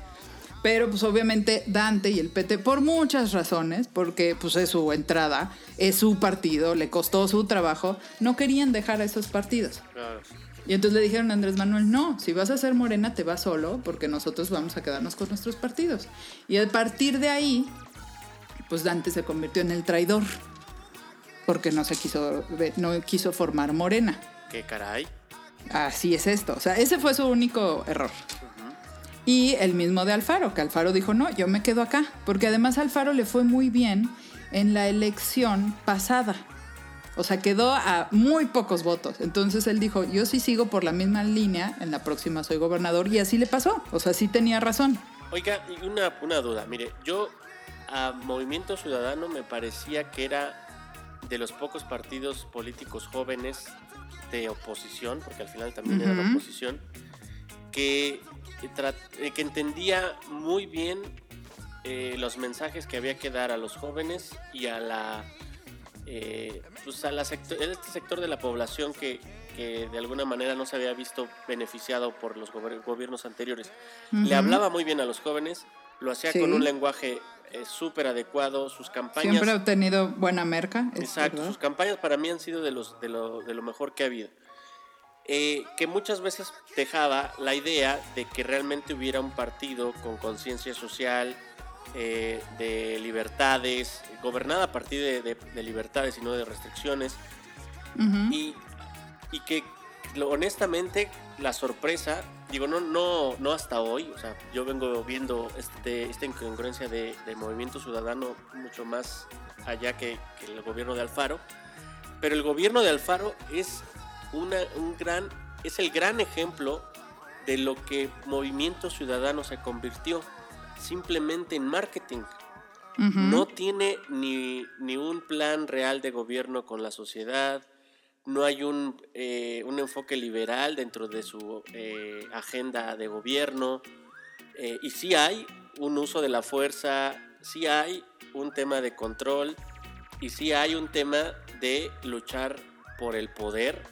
A: Pero pues obviamente Dante y el PT, por muchas razones, porque pues es su entrada, es su partido, le costó su trabajo, no querían dejar a esos partidos.
B: Claro.
A: Y entonces le dijeron a Andrés Manuel, no, si vas a ser morena te vas solo porque nosotros vamos a quedarnos con nuestros partidos. Y a partir de ahí, pues Dante se convirtió en el traidor porque no se quiso, no quiso formar morena.
B: ¿Qué caray?
A: Así es esto. O sea, ese fue su único error. Y el mismo de Alfaro, que Alfaro dijo, no, yo me quedo acá. Porque además Alfaro le fue muy bien en la elección pasada. O sea, quedó a muy pocos votos. Entonces él dijo, yo sí sigo por la misma línea, en la próxima soy gobernador. Y así le pasó. O sea, sí tenía razón.
B: Oiga, una, una duda. Mire, yo a Movimiento Ciudadano me parecía que era de los pocos partidos políticos jóvenes de oposición, porque al final también era
A: Ujú.
B: oposición, que, eh, que entendía muy bien eh, los mensajes que había que dar a los jóvenes y a la eh, pues a la sector, este sector de la población que, que de alguna manera no se había visto beneficiado por los gobiernos anteriores. Le hablaba muy bien a los jóvenes, lo hacía
A: Sí.
B: con un lenguaje eh, súper adecuado, sus campañas...
A: Siempre ha obtenido buena merca. es
B: Exacto,
A: verdad.
B: sus campañas para mí han sido de, los, de, lo, de lo mejor que ha habido. Eh, que muchas veces dejaba la idea de que realmente hubiera un partido con conciencia social, eh, de libertades, gobernada a partir de, de- de libertades y no de restricciones,
A: Ujú.
B: y, y que honestamente la sorpresa, digo, no, no, no hasta hoy, o sea, yo vengo viendo este, esta incongruencia de, de Movimiento Ciudadano mucho más allá que, que el gobierno de Alfaro, pero el gobierno de Alfaro es, una, un gran, es el gran ejemplo de lo que Movimiento Ciudadano se convirtió simplemente en marketing. No tiene ni, ni un plan real de gobierno con la sociedad, no hay un, eh, un enfoque liberal dentro de su eh, agenda de gobierno, eh, y sí hay un uso de la fuerza, sí hay un tema de control, y sí hay un tema de luchar por el poder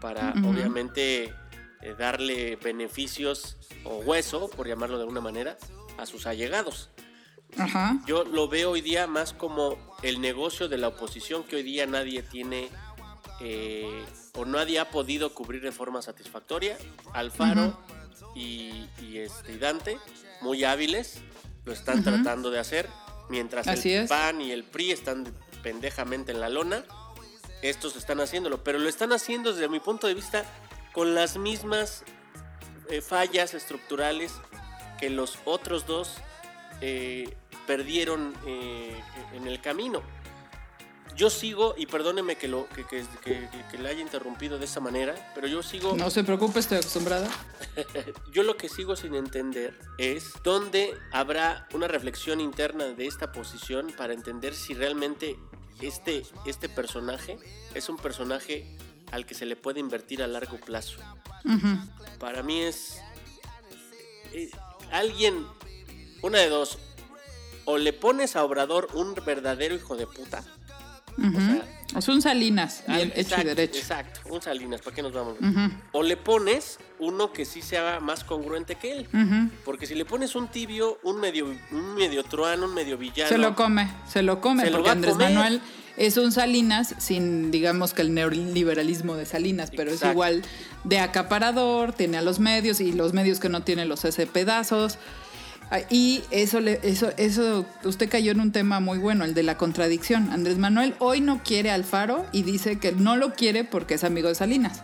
B: para obviamente eh, darle beneficios o hueso, por llamarlo de alguna manera, a sus allegados.
A: Ajá.
B: Yo lo veo hoy día más como el negocio de la oposición que hoy día nadie tiene eh, o nadie ha podido cubrir de forma satisfactoria. Alfaro y, y, este, Dante, muy hábiles, lo están tratando de hacer, mientras
A: Así
B: el. PAN y el PRI están pendejamente en la lona. Estos están haciéndolo, pero lo están haciendo desde mi punto de vista con las mismas eh, fallas estructurales que los otros dos eh, perdieron eh, en el camino. Yo sigo, y perdóneme que, lo, que, que, que- que le haya interrumpido de esa manera, pero yo sigo,
A: No se preocupe, estoy acostumbrada.
B: yo lo que sigo sin entender es dónde habrá una reflexión interna de esta posición para entender si realmente este, este personaje es un personaje al que se le puede invertir a largo plazo. Para mí es eh, alguien, una de dos, o le pones a Obrador un verdadero hijo de puta. Sea,
A: es un Salinas, bien
B: Al-
A: hecho y
B: exacto,
A: derecho.
B: Exacto, un Salinas, ¿para qué nos vamos? O le pones uno que sí sea más congruente que él. Porque si le pones un tibio, un medio, un medio truano, un medio villano.
A: Se lo come, se lo come,
B: Se
A: porque Andrés
B: comer.
A: Manuel es un Salinas sin, digamos que el neoliberalismo de Salinas, pero es igual de acaparador, tiene a los medios y los medios que no tienen los hace pedazos. Ah, Y eso, eso, usted cayó en un tema muy bueno, el de la contradicción. Andrés Manuel hoy no quiere Alfaro y dice que no lo quiere porque es amigo de Salinas.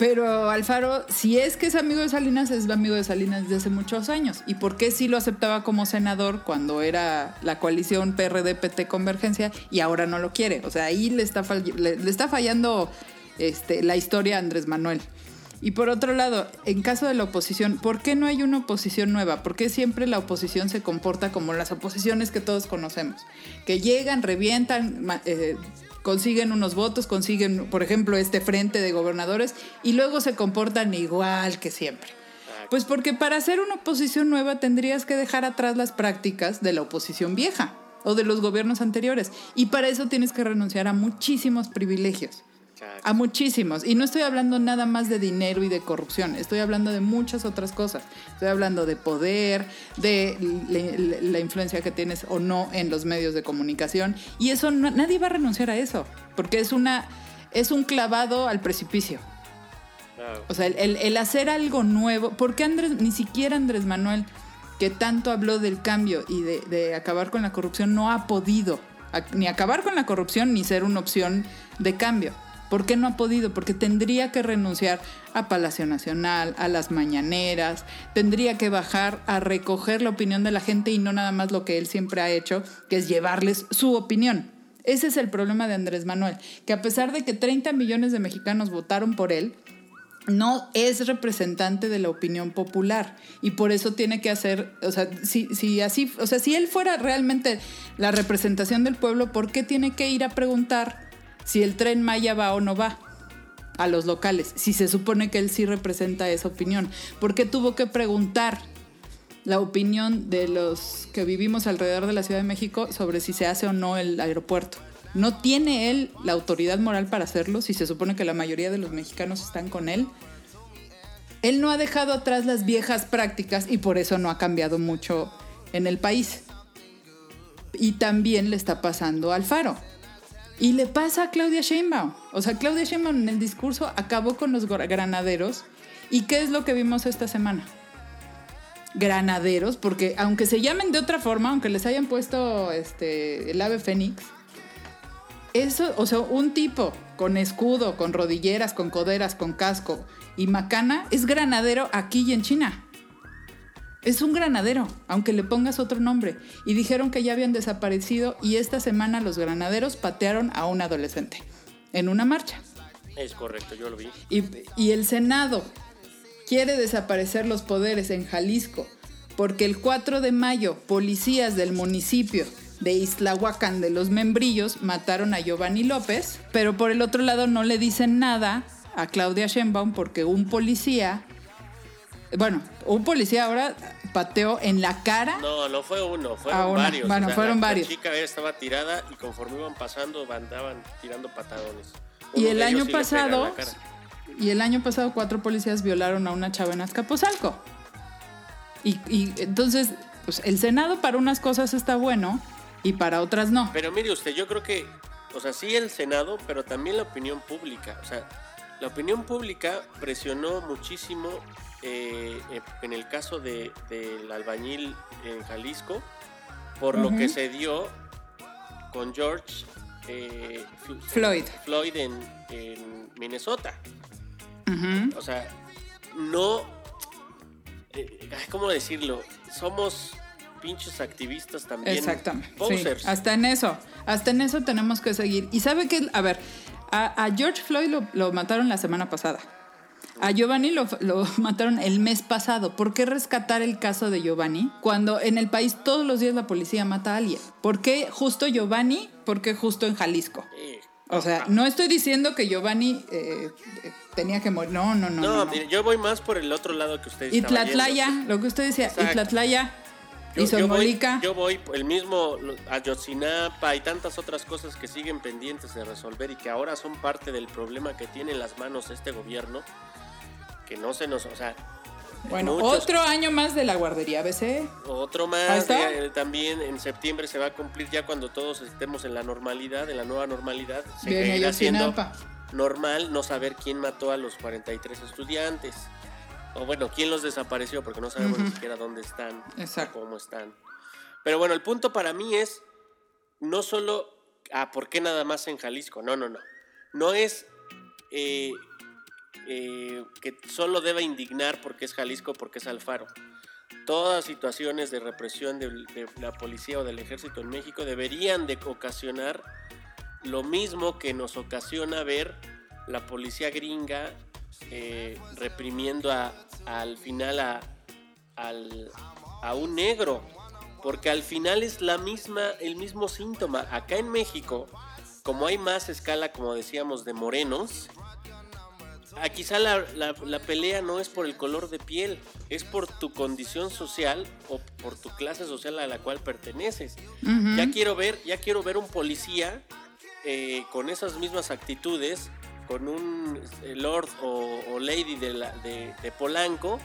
A: Pero Alfaro, si es que es amigo de Salinas, es amigo de Salinas desde hace muchos años. ¿Y por qué sí lo aceptaba como senador cuando era la coalición PRD-PT Convergencia y ahora no lo quiere? O sea, ahí le está, le, le está fallando este, la historia a Andrés Manuel. Y por otro lado, en caso de la oposición, ¿por qué no hay una oposición nueva? ¿Por qué siempre la oposición se comporta como las oposiciones que todos conocemos? Que llegan, revientan, eh, consiguen unos votos, consiguen, por ejemplo, este frente de gobernadores y luego se comportan igual que siempre. Pues porque para hacer una oposición nueva tendrías que dejar atrás las prácticas de la oposición vieja o de los gobiernos anteriores. Y para eso tienes que renunciar a muchísimos privilegios.
B: Exacto.
A: A muchísimos. Y no estoy hablando nada más de dinero y de corrupción. Estoy hablando de muchas otras cosas. Estoy hablando de poder, de la, la influencia que tienes o no en los medios de comunicación. Y eso no- nadie va a renunciar a eso. Porque es una. Es un clavado al precipicio.
B: Claro.
A: O sea, el, el- el hacer algo nuevo. Porque Andrés, ni siquiera Andrés Manuel, que tanto habló del cambio y de, de acabar con la corrupción, no ha podido ni acabar con la corrupción ni ser una opción de cambio. ¿Por qué no ha podido? Porque tendría que renunciar a Palacio Nacional, a las mañaneras, tendría que bajar a recoger la opinión de la gente y no nada más lo que él siempre ha hecho, que es llevarles su opinión. Ese es el problema de Andrés Manuel, que a pesar de que 30 millones de mexicanos votaron por él, no es representante de la opinión popular y por eso tiene que hacer, o sea, si, así, o sea, si él fuera realmente la representación del pueblo, ¿por qué tiene que ir a preguntar si el tren Maya va o no va a los locales? Si se supone que él sí representa esa opinión, ¿por qué tuvo que preguntar la opinión de los que vivimos alrededor de la Ciudad de México sobre si se hace o no el aeropuerto? ¿No tiene él la autoridad moral para hacerlo si se supone que la mayoría de los mexicanos están con él? Él no ha dejado atrás las viejas prácticas y por eso no ha cambiado mucho en el país. Y también le está pasando al Faro. Y le pasa a Claudia Sheinbaum. O sea, Claudia Sheinbaum en el discurso acabó con los gra- granaderos. ¿Y qué es lo que vimos esta semana? Granaderos, porque aunque se llamen de otra forma, aunque les hayan puesto este, el ave fénix, eso, o sea, un tipo con escudo, con rodilleras, con coderas, con casco y macana es granadero aquí y en China. Es un granadero, aunque le pongas otro nombre. Y dijeron que ya habían desaparecido y esta semana los granaderos patearon a un adolescente en una marcha.
B: Es correcto, yo lo vi.
A: Y, y el Senado quiere desaparecer los poderes en Jalisco porque el 4 de mayo policías del municipio de Islahuacán de los Membrillos mataron a Giovanni López, pero por el otro lado no le dicen nada a Claudia Sheinbaum porque un policía, bueno, un policía ahora pateó en la cara
B: No, no fue uno, fueron
A: una.
B: varios.
A: Bueno, fueron
B: la,
A: varios.
B: La chica estaba tirada y conforme iban pasando, andaban tirando patadones.
A: Y el año
B: sí
A: pasado, y el año pasado cuatro policías violaron a una chava en Azcapotzalco. Y, y entonces, pues el Senado para unas cosas está bueno y para otras no.
B: Pero mire usted, yo creo que, o sea, sí el Senado, pero también la opinión pública. O sea, la opinión pública presionó muchísimo eh, eh, en el caso de- del albañil en Jalisco, por lo que se dio con George eh, Fl-
A: Floyd.
B: Floyd en, en Minnesota. O sea, no. eh, ¿Cómo decirlo? Somos pinches activistas también.
A: Exactamente. sí. Hasta en eso, hasta en eso tenemos que seguir. Y sabe que, a ver, a, a George Floyd lo, lo mataron la semana pasada. A Giovanni lo, lo mataron el mes pasado. ¿Por qué rescatar el caso de Giovanni cuando en el país todos los días la policía mata a alguien? ¿Por qué justo Giovanni? ¿Por qué justo en Jalisco? O sea, no estoy diciendo que Giovanni eh, tenía que morir. No, no, no.
B: No,
A: no, no.
B: mire, yo voy más por el otro lado que usted
A: Y Tlatlaya,
B: yendo.
A: lo que usted decía,
B: Exacto.
A: y Tlatlaya,
B: Yo-
A: y
B: yo voy, yo voy el mismo Ayotzinapa y tantas otras cosas que siguen pendientes de resolver y que ahora son parte del problema que tiene en las manos este gobierno. Que no se nos, o sea,
A: Bueno,
B: muchos-
A: otro año más de la guardería ABC.
B: Otro más, ya, eh, también en septiembre se va a cumplir ya cuando todos estemos en la normalidad, en la nueva normalidad. Se
A: Bien,
B: seguirá siendo normal no saber quién mató a los 43 estudiantes. O bueno, quién los desapareció, porque no sabemos ni siquiera dónde están,
A: Exacto.
B: o cómo están. Pero bueno, el punto para mí es no solo, ah, ¿por qué nada más en Jalisco? No, no, no. No es eh, eh, que solo deba indignar porque es Jalisco, porque es Alfaro. Todas situaciones de represión de, la policía o del ejército en México deberían de ocasionar lo mismo que nos ocasiona ver la policía gringa eh, reprimiendo a- al final a, a un negro. Porque al final es la misma, el mismo síntoma. Acá en México, como hay más escala, como decíamos, de morenos, ah, quizá la, la- la pelea no es por el color de piel, es por tu condición social o por tu clase social a la cual perteneces. Ya quiero ver, ya quiero ver un policía eh, con esas mismas actitudes con un eh, lord o, o lady de, la- de- de Polanco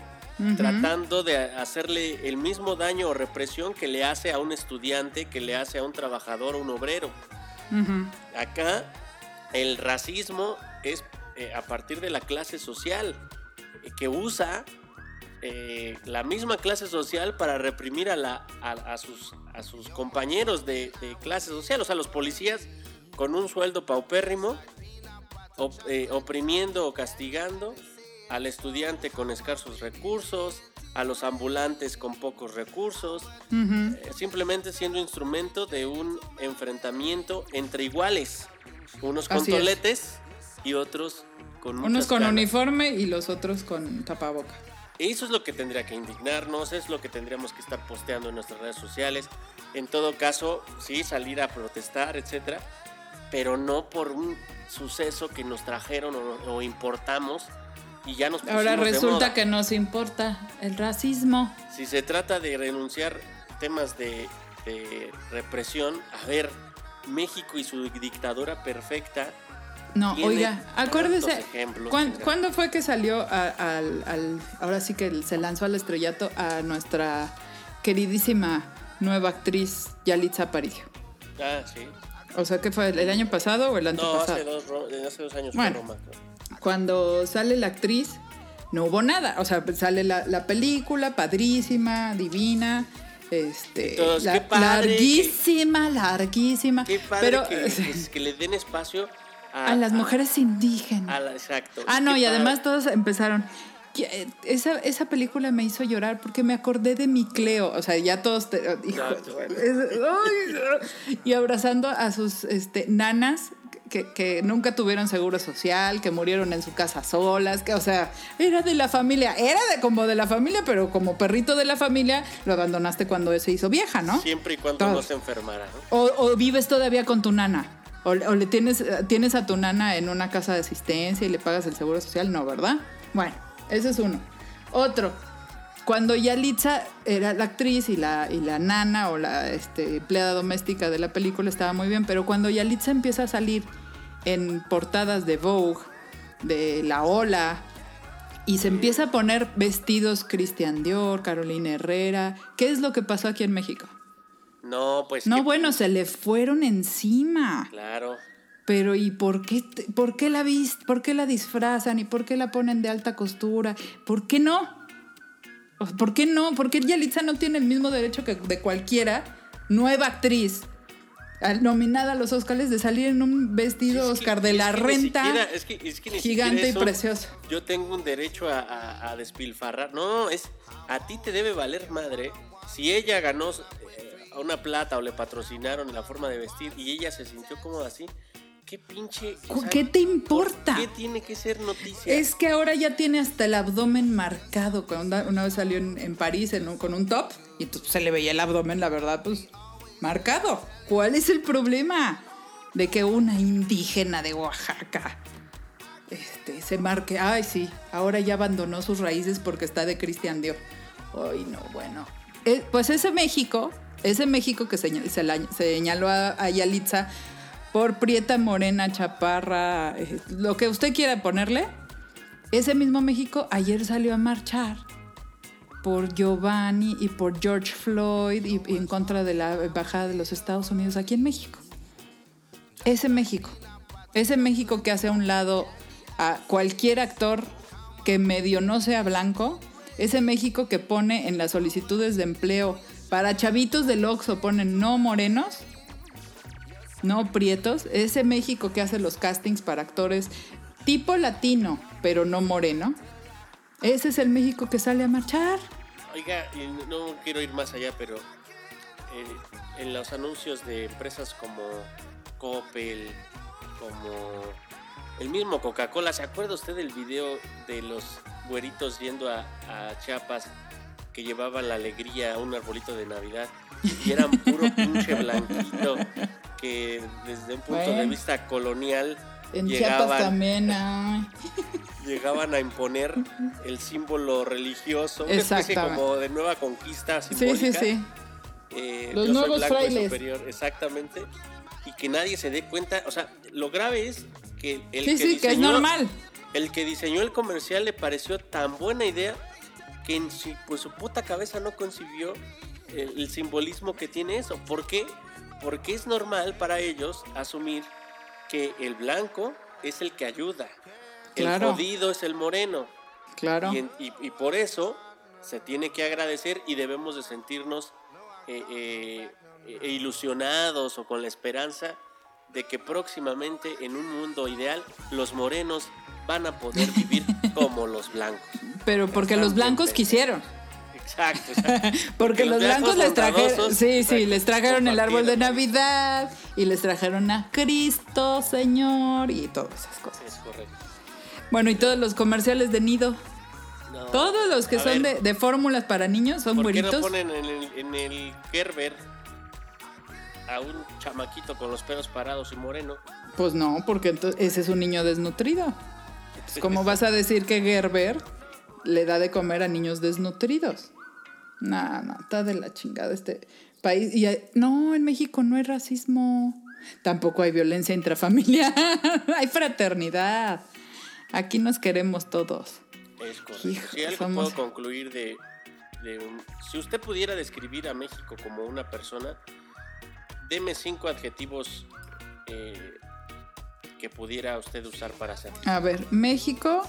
B: tratando de hacerle el mismo daño o represión que le hace a un estudiante, que le hace a un trabajador o un obrero. Acá el racismo es eh, a partir de la clase social, eh, que usa eh, la misma clase social para reprimir a, la, a, a sus, a sus compañeros de, de clase social, o sea, los policías con un sueldo paupérrimo, op- eh, oprimiendo o castigando al estudiante con escasos recursos, a los ambulantes con pocos recursos, eh, simplemente siendo instrumento de un enfrentamiento entre iguales, unos con
A: es.
B: toletes y otros con
A: Unos con
B: canas.
A: uniforme y los otros con tapaboca.
B: Eso es lo que tendría que indignarnos, es lo que tendríamos que estar posteando en nuestras redes sociales. En todo caso, sí, salir a protestar, etcétera, pero no por un suceso que nos trajeron o, o importamos y ya nos
A: Ahora
B: de
A: resulta
B: moda.
A: que nos importa el racismo.
B: Si se trata de renunciar temas de, de represión, a ver, México y su dictadura perfecta.
A: No, oiga, acuérdese,
B: tantos ejemplos,
A: ¿cuán-
B: chingada.
A: ¿cuándo fue que salió a- al, al- ahora sí que se lanzó al estrellato a nuestra queridísima nueva actriz Yalitza Aparicio?
B: Ah, sí.
A: O sea, ¿qué fue? ¿El año pasado o el
B: No,
A: antepasado?
B: hace dos, ro- eh, hace dos años
A: Bueno.
B: Roma.
A: Cuando sale la actriz, no hubo nada. O sea, sale la, la película, padrísima, divina. Este,
B: todos,
A: la-
B: qué padre,
A: larguísima, larguísima.
B: Qué padre
A: pero
B: que, pues, que le den espacio a,
A: a las mujeres indígenas.
B: a la- exacto.
A: Ah, no, y además todos empezaron. eh, Esa, esa película me hizo llorar porque me acordé de mi Cleo. O sea, ya todos. te- hijo,
B: Exacto.
A: es- ay, y abrazando a sus este, nanas que, que nunca tuvieron seguro social, que murieron en su casa solas, que, o sea, era de la familia. Era de, como de la familia, pero como perrito de la familia, lo abandonaste cuando se hizo vieja, ¿no?
B: Siempre y cuando no se enfermara, ¿no?
A: O, o vives todavía con tu nana. O, le tienes, a tu nana en una casa de asistencia y le pagas el seguro social, no, ¿verdad? Bueno, ese es uno. Otro, cuando Yalitza era la actriz y la, y la nana o la este, empleada doméstica de la película estaba muy bien, pero cuando Yalitza empieza a salir en portadas de Vogue, de La Ola, y se empieza a poner vestidos Christian Dior, Carolina Herrera, ¿qué es lo que pasó aquí en México?
B: No, pues.
A: No,
B: que-
A: bueno, se le fueron encima.
B: Claro.
A: Pero ¿y por qué, te- por qué la vis- por qué la disfrazan y por qué la ponen de alta costura? ¿Por qué no? ¿Por qué no? ¿Por qué Yalitza no tiene el mismo derecho que de cualquiera nueva actriz nominada a los Oscars de salir en un vestido
B: Es que-
A: Oscar de la renta
B: siquiera- es que- es que ni
A: gigante y precioso?
B: Yo tengo un derecho a, a- a despilfarrar. No, es. A ti te debe valer madre. Si ella ganó eh, una plata o le patrocinaron la forma de vestir y ella se sintió cómoda así, ¿qué pinche. o sea,
A: ¿Qué te importa?
B: ¿Por qué tiene que ser noticia?
A: Es que ahora ya tiene hasta el abdomen marcado. Cuando una- una vez salió en, en París en un- con un top y entonces se le veía el abdomen, la verdad, pues marcado. ¿Cuál es el problema de que una indígena de Oaxaca este, se marque? Ay, sí, ahora ya abandonó sus raíces porque está de Cristian Dior. Ay, no, bueno. Eh, pues ese México, ese México que se señaló a, a Yalitza por prieta, morena, chaparra, eh, lo que usted quiera ponerle, ese mismo México ayer salió a marchar por Giovanni y por George Floyd y, y en contra de la embajada de los Estados Unidos aquí en México. Ese México, ese México que hace a un lado a cualquier actor que medio no sea blanco, ese México que pone en las solicitudes de empleo. Para chavitos del Oxxo ponen no morenos, no prietos, ese México que hace los castings para actores tipo latino, pero no moreno, ese es el México que sale a marchar.
B: Oiga, no quiero ir más allá, pero eh, en los anuncios de empresas como Coppel, como el mismo Coca-Cola, ¿se acuerda usted del video de los güeritos yendo a, a Chiapas que llevaban la alegría a un arbolito de Navidad y eran puro pinche blanquito que desde un punto de vista colonial
A: En Chiapas
B: llegaban,
A: también, ay.
B: llegaban a imponer el símbolo religioso, una especie como de nueva conquista
A: Sí,
B: simbólica.
A: sí, sí.
B: Eh,
A: Los
B: yo soy
A: nuevos
B: blanco
A: frailes.
B: superior, exactamente. Y que nadie se dé cuenta, o sea, lo grave es que el
A: Sí, sí, que es
B: diseñó-
A: normal.
B: El que diseñó el comercial le pareció tan buena idea que en su, pues, su puta cabeza no concibió el, el simbolismo que tiene eso. ¿Por qué? Porque es normal para ellos asumir que el blanco es el que ayuda.
A: Claro.
B: El jodido es el moreno.
A: Claro.
B: Y, en- y- y por eso se tiene que agradecer y debemos de sentirnos eh, eh, eh, ilusionados o con la esperanza de que próximamente en un mundo ideal los morenos van a poder vivir como los blancos.
A: Pero porque los blancos quisieron.
B: Exacto. exacto.
A: Porque los blancos les trajeron, sí, sí, les trajeron el árbol de. Navidad y les trajeron a Cristo, Señor, y todas esas cosas.
B: Es correcto.
A: Bueno, y todos los comerciales de nido,
B: No.
A: todos los que
B: A
A: son
B: ver,
A: de, de fórmulas para niños son
B: ¿Por qué no
A: güeritos.
B: ponen en el, en el Gerber a un chamaquito con los pelos parados y moreno?
A: Pues no, porque entonces ese es un niño desnutrido. Pues, ¿Cómo vas a decir que Gerber le da de comer a niños desnutridos? No, no, está de la chingada este país. Y hay- no, en México no hay racismo. Tampoco hay violencia intrafamiliar. hay fraternidad. Aquí nos queremos todos.
B: Es correcto.
A: Hijo,
B: si algo
A: somos-
B: puedo concluir de, de un- Si usted pudiera describir a México como una persona, deme cinco adjetivos eh, que pudiera usted usar para hacerlo.
A: A ver, México.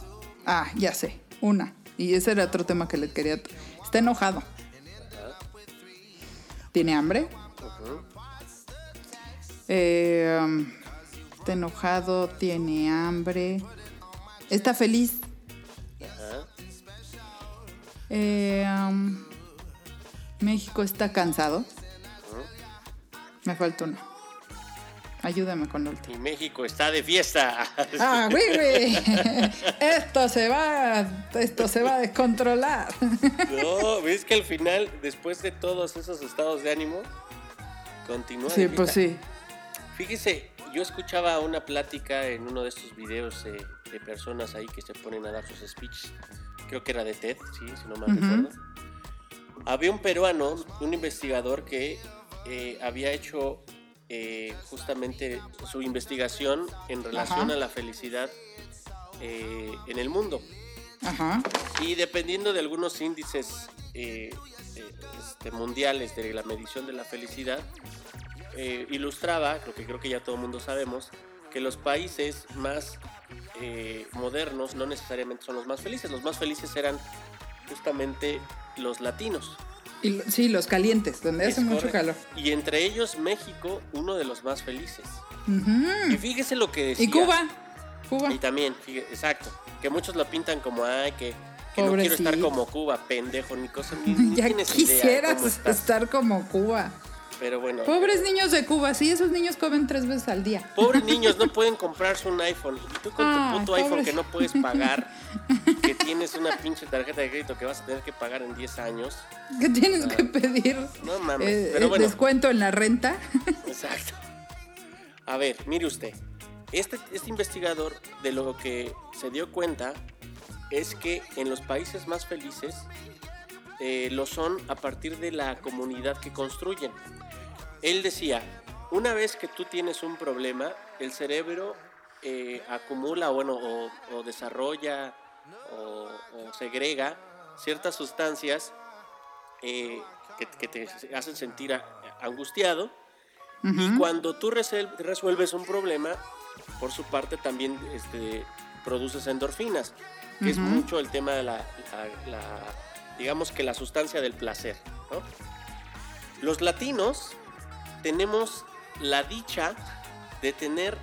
A: Ah, ya sé. Una. Y ese era otro tema que le quería. Está enojado.
B: Ajá.
A: ¿Tiene hambre? Eh, um, está enojado, tiene hambre. Está feliz.
B: Ajá.
A: Eh, um, México está cansado. Me falta uno. Ayúdame con lo último.
B: Y México está de fiesta.
A: Ah, güey, güey. Esto se va, esto se va a descontrolar.
B: No, ves que al final, después de todos esos estados de ánimo, continúa.
A: Sí, pues sí.
B: Fíjese, yo escuchaba una plática en uno de estos videos eh, de personas ahí que se ponen a dar sus speeches. Creo que era de TED, sí, si no mal
A: Ujú.
B: recuerdo. Había un peruano, un investigador que eh, había hecho eh, justamente su investigación en relación
A: Ajá.
B: a la felicidad eh, en el mundo.
A: Ajá.
B: Y dependiendo de algunos índices eh, este, mundiales de la medición de la felicidad, ilustraba, lo que creo que ya todo el mundo sabemos, que los países más modernos no necesariamente son los más felices. Los más felices eran justamente los latinos.
A: Y lo- sí, los calientes, donde hace
B: Es
A: mucho
B: correcto.
A: calor.
B: Y entre ellos México, uno de los más felices. Y fíjese lo que decía.
A: Y Cuba. Cuba.
B: Y también, exacto, que muchos lo pintan como, ay, que, que no quiero estar como Cuba, pendejo, ni cosa, ni, ni
A: Ya
B: de
A: quisieras estar como Cuba.
B: Pero bueno,
A: Pobres niños de Cuba, sí, esos niños comen tres veces al día.
B: pobres niños no pueden comprarse un iPhone. Y tú con
A: Ah,
B: tu puto iPhone que no puedes pagar, que tienes una pinche tarjeta de crédito que vas a tener que pagar en 10 años.
A: ¿Qué tienes que pedir?
B: No mames,
A: Eh,
B: pero
A: eh,
B: bueno.
A: Descuento en la renta.
B: Exacto. A ver, mire usted. Este, este investigador de lo que se dio cuenta es que en los países más felices eh, lo son a partir de la comunidad que construyen. Él decía, una vez que tú tienes un problema, el cerebro eh, acumula bueno, o, o desarrolla o, o segrega ciertas sustancias eh, que, que te hacen sentir a- angustiado y cuando tú resuelves un problema, por su parte también este, produces endorfinas, que es mucho el tema de la, la- la- digamos que la sustancia del placer. ¿no? Los latinos tenemos la dicha de tener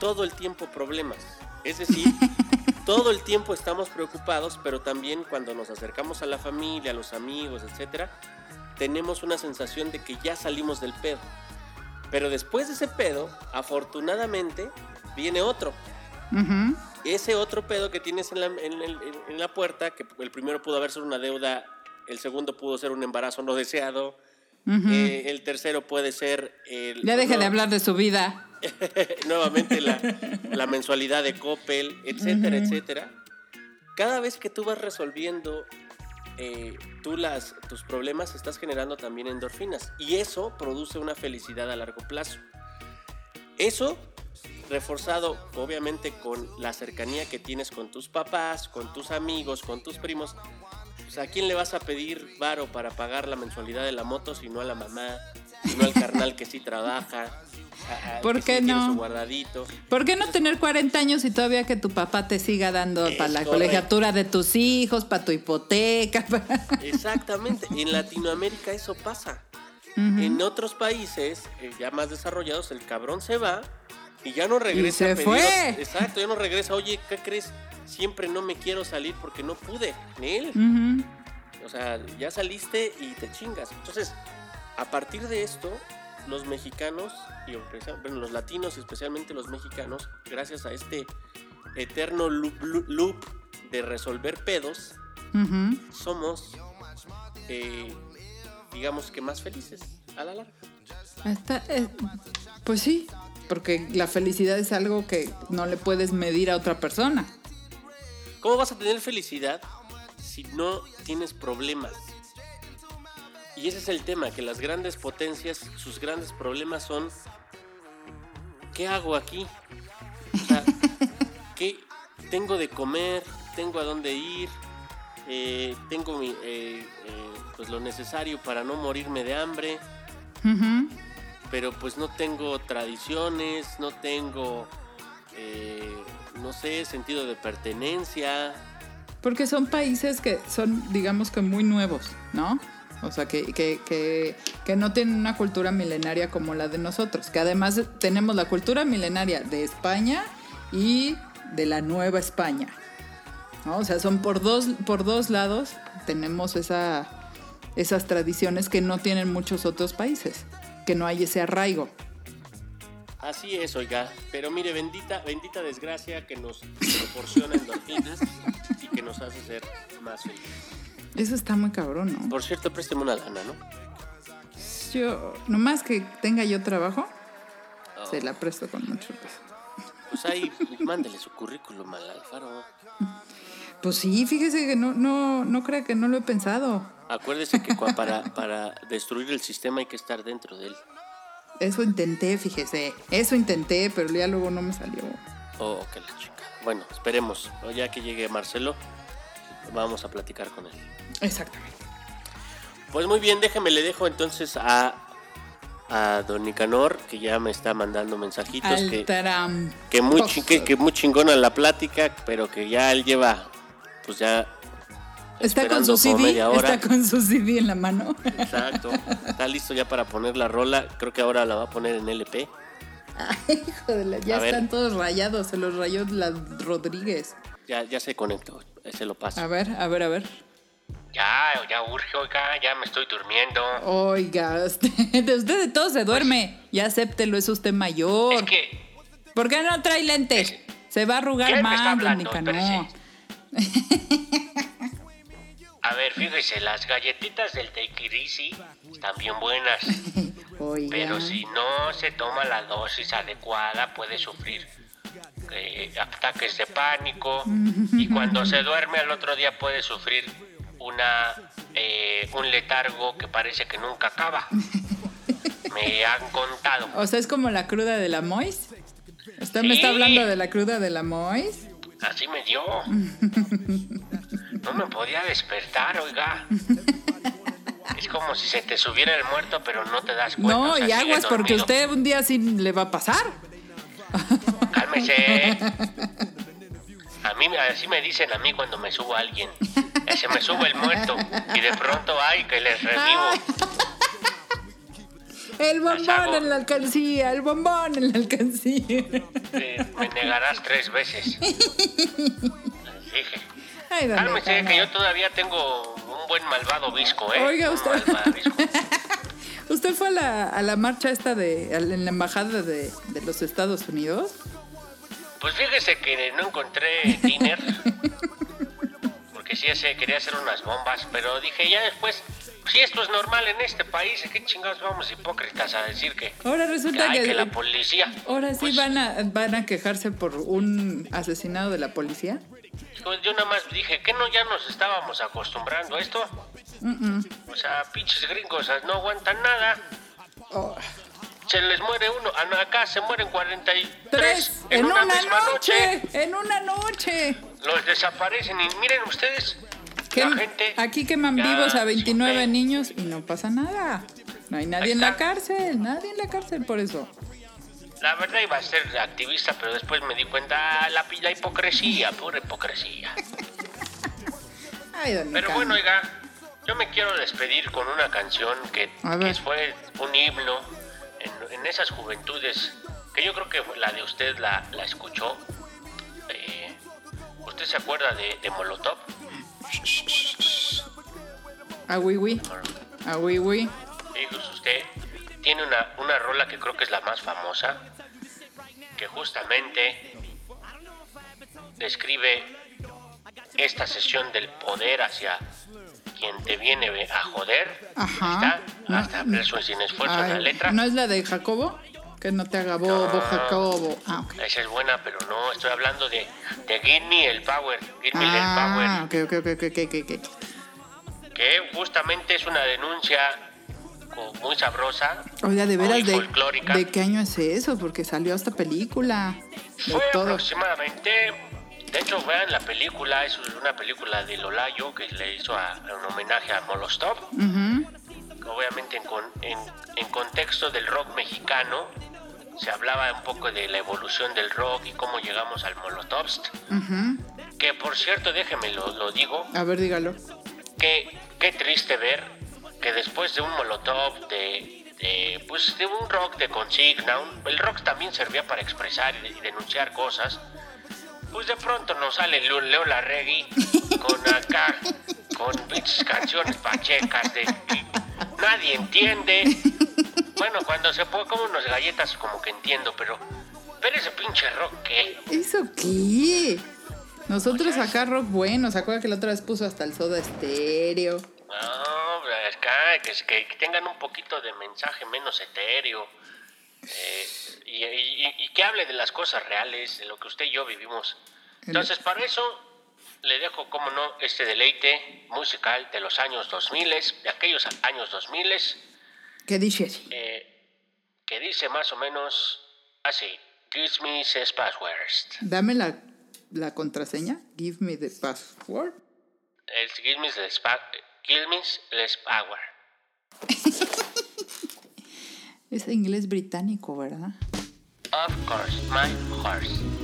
B: todo el tiempo problemas. Es decir, todo el tiempo estamos preocupados, pero también cuando nos acercamos a la familia, a los amigos, etcétera, tenemos una sensación de que ya salimos del pedo. Pero después de ese pedo, afortunadamente, viene otro.
A: Ujú.
B: Ese otro pedo que tienes en la, en el- en la puerta, que el primero pudo haber sido una deuda, el segundo pudo ser un embarazo no deseado,
A: Ujú.
B: eh, el tercero puede ser... El,
A: ya deje
B: no,
A: de hablar de su vida.
B: nuevamente la, la mensualidad de Coppel, etcétera,
A: Ujú.
B: etcétera. Cada vez que tú vas resolviendo eh, tú las, tus problemas, estás generando también endorfinas. Y eso produce una felicidad a largo plazo. Eso reforzado obviamente con la cercanía que tienes con tus papás, con tus amigos, con tus primos, a quién le vas a pedir varo para pagar la mensualidad de la moto si no a la mamá, si no al carnal que sí trabaja, a- a-
A: ¿Por
B: sí
A: qué
B: tiene
A: no?
B: su guardadito.
A: ¿Por qué no tener 40 años y todavía que tu papá te siga dando para la
B: correcto.
A: colegiatura de tus hijos, para tu hipoteca?
B: Exactamente, en Latinoamérica eso pasa. En otros países eh, ya más desarrollados, el cabrón se va y ya no regresa.
A: se
B: a pedir-
A: fue.
B: Exacto, ya no regresa. Oye, ¿qué crees? Siempre no me quiero salir porque no pude.
A: Ujú.
B: O sea, ya saliste y te chingas. Entonces, a partir de esto, los mexicanos, y bueno, los latinos, especialmente los mexicanos, gracias a este eterno loop, loop- loop de resolver pedos, somos, eh, digamos que más felices a la larga.
A: Eh, pues sí, porque la felicidad es algo que no le puedes medir a otra persona.
B: ¿Cómo vas a tener felicidad si no tienes problemas? Y ese es el tema, que las grandes potencias, sus grandes problemas son, ¿qué hago aquí? O sea, ¿qué tengo de comer? ¿Tengo a dónde ir? Eh, ¿Tengo mi, eh, eh, pues lo necesario para no morirme de hambre? Pero pues no tengo tradiciones, no tengo, eh, no sé, sentido de pertenencia.
A: Porque son países que son, digamos que muy nuevos, ¿no? O sea, que, que, que, no tienen una cultura milenaria como la de nosotros. Que además tenemos la cultura milenaria de España y de la Nueva España. O sea, son por dos, por dos lados tenemos esa, esas tradiciones que no tienen muchos otros países. Que no hay ese arraigo.
B: Así es, oiga. Pero mire, bendita, bendita desgracia que nos proporciona endorfinas y que nos hace ser más felices.
A: Eso está muy cabrón, ¿no?
B: Por cierto, présteme una lana, ¿no?
A: Yo, nomás que tenga yo trabajo,
B: Oh,
A: se la presto con mucho gusto.
B: Pues ahí, mándele su currículum al Alfaro.
A: Pues sí, fíjese que no, no, no crea que no lo he pensado.
B: Acuérdese que para, para destruir el sistema hay que estar dentro de él.
A: Eso intenté, fíjese. Eso intenté, pero ya luego no me salió.
B: Oh, que la chica. Bueno, esperemos. Ya que llegue Marcelo, vamos a platicar con él.
A: Exactamente.
B: Pues muy bien, déjame, le dejo entonces a, a Don Nicanor, que ya me está mandando mensajitos,
A: Al
B: que, que, muy que, que muy chingona la plática, pero que ya él lleva, pues ya...
A: Está con su CD, está con su CD en la mano.
B: Exacto, está listo ya para poner la rola, creo que ahora la va a poner en LP.
A: Ay, hijo de la- ya
B: A ver.
A: están todos rayados, se los rayó la Rodríguez.
B: Ya, ya se conectó, se lo paso.
A: A ver, a ver, a ver.
C: Ya, ya urge, oiga, ya me estoy durmiendo.
A: Oiga, usted, de usted de todo se duerme. Ya acéptelo, es usted mayor.
C: Es que,
A: ¿Por qué no trae lentes? Se va a arrugar
C: ¿Quién me está
A: más, don
C: hablando? A ver, fíjese, las galletitas del Easy están bien buenas.
A: Oiga.
C: Pero si no se toma la dosis adecuada, puede sufrir eh, ataques de pánico. Y cuando se duerme al otro día puede sufrir una eh, un letargo que parece que nunca acaba. Me han contado.
A: O sea, es como la cruda de la Mois. ¿Usted me
C: Sí.
A: está hablando de la cruda de la Mois?
C: Así me dio. No me podía despertar, oiga. Es como si se te subiera el muerto, pero no te das cuenta.
A: No,
C: o sea,
A: y aguas porque usted un día sí le va a pasar.
C: Cálmese. A mí así me dicen a mí cuando me subo a alguien. Se me sube el muerto y de pronto, ay, que les revivo.
A: El bombón en la alcancía, el bombón en la alcancía.
C: Me negarás tres veces. Dije.
A: Ay,
C: Cálmese, que yo todavía tengo un buen malvado visco, ¿eh?
A: Oiga, usted. ¿Usted fue a la, a la marcha esta de, en la embajada de, de los Estados Unidos?
C: Pues fíjese que no encontré dinner. Porque sí ese, quería hacer unas bombas, pero dije ya después, si esto es normal en este país, ¿qué chingados vamos hipócritas a decir que,
A: Ahora
C: que,
A: resulta
C: ay,
A: que,
C: que la policía?
A: ahora sí
C: Pues,
A: van a, van a quejarse por un asesinado de la policía.
C: pues, yo nada más dije, ¿qué no ya nos estábamos acostumbrando a esto? O sea, pinches gringos no aguantan nada.
A: Oh,
B: se les muere uno. Ah, Acá se mueren 43
A: Tres en, una, noche. En una noche.
B: Los desaparecen y miren ustedes, Gente...
A: aquí queman vivos a
B: se
A: 29
B: ve.
A: niños y no pasa nada. No hay nadie en la cárcel, nadie en la cárcel por eso.
B: La verdad iba a ser activista, pero después me di cuenta, ah, la, la hipocresía, pura hipocresía.
A: Ay, don
B: Pero bueno, oiga, yo me quiero despedir con una canción que, fue un himno en, en esas juventudes, que yo creo que la de usted la, la escuchó. Eh, ¿Usted se acuerda de, de Molotov?
A: A oui, oui. A oui.
B: Fíjese usted, tiene una, una rola que creo que es la más famosa, que justamente describe esta sesión del poder hacia quien te viene a joder.
A: Ajá.
B: Ahí está,
A: No,
B: hasta
A: no.
B: eso sin esfuerzo en la
A: Ay,
B: letra.
A: ¿No es la de Jacobo? Que no te haga bobo,
B: No.
A: Jacobo. Ah, ok.
B: Esa es buena, pero no, estoy hablando de, de Give Me el Power, Give Me
A: Ah,
B: el Power,
A: ok, ok, ok, ok, ok, ok.
B: que justamente es una denuncia muy sabrosa.
A: Oiga, de veras, de. ¿de qué año es eso? Porque salió hasta película.
B: Fue
A: todo.
B: aproximadamente, de hecho vean la película, es una película de Lolayo que le hizo a, un homenaje a Molostov,
A: Ujú.
B: Obviamente en, con- en, en contexto del rock mexicano, se hablaba un poco de la evolución del rock y cómo llegamos al Molotovst, que por cierto, déjeme lo, lo digo,
A: A ver, dígalo.
B: que qué triste ver que después de un Molotov, de, de, pues de un rock de consigna, un- el rock también servía para expresar y, denunciar cosas, pues de pronto nos sale Leo, Larregui con acá, con canciones pachecas de nadie entiende. Bueno, cuando se puede como unas galletas como que entiendo, pero pero ese pinche rock qué?
A: ¿Eso qué? Nosotros
B: Pues
A: acá rock bueno, ¿se acuerda que la otra vez puso hasta el soda estéreo?
B: No, acá, que, que tengan un poquito de mensaje menos etéreo. eh, y, y- y que hable de las cosas reales, de lo que usted y yo vivimos. Entonces, para eso, le dejo, como no, este deleite musical de los años 2000, de aquellos años 2000,
A: ¿Qué dice?
B: eh, que dice más o menos así: Gives me his passwords.
A: Dame la, la contraseña. Give me the password.
B: El Gives me pa- Gives me his power.
A: Es inglés británico, ¿verdad?
B: Of course, my horse.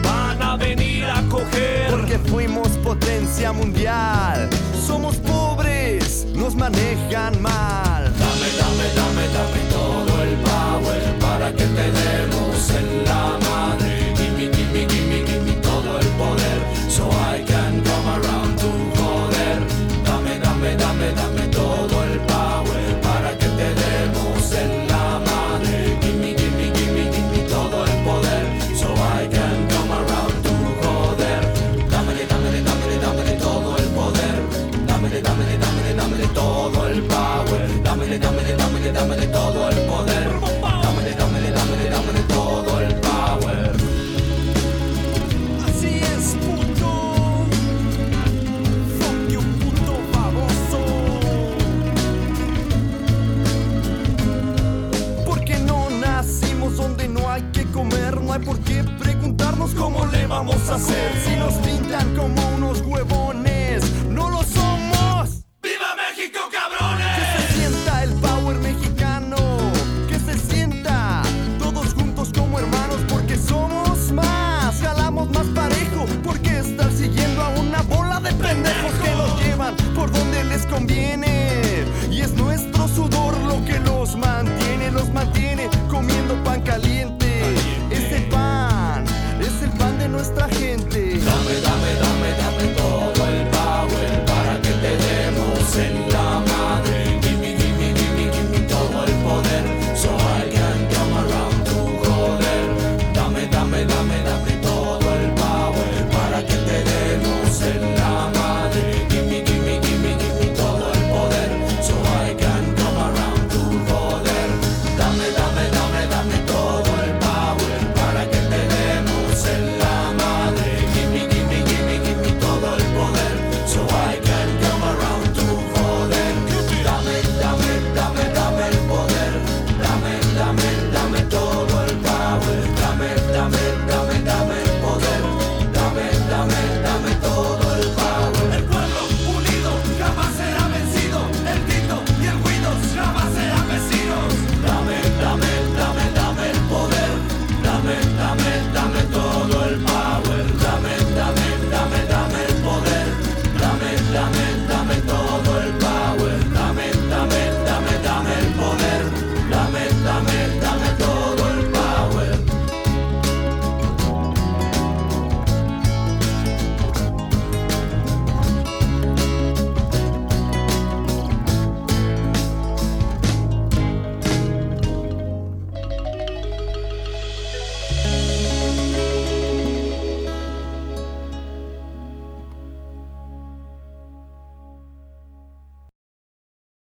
D: van a venir a coger.
E: Porque fuimos potencia mundial, somos pobres, nos manejan mal.
D: Dame, dame, dame,
E: dame todo el power para que te demos el cómo le vamos a hacer si nos pintan como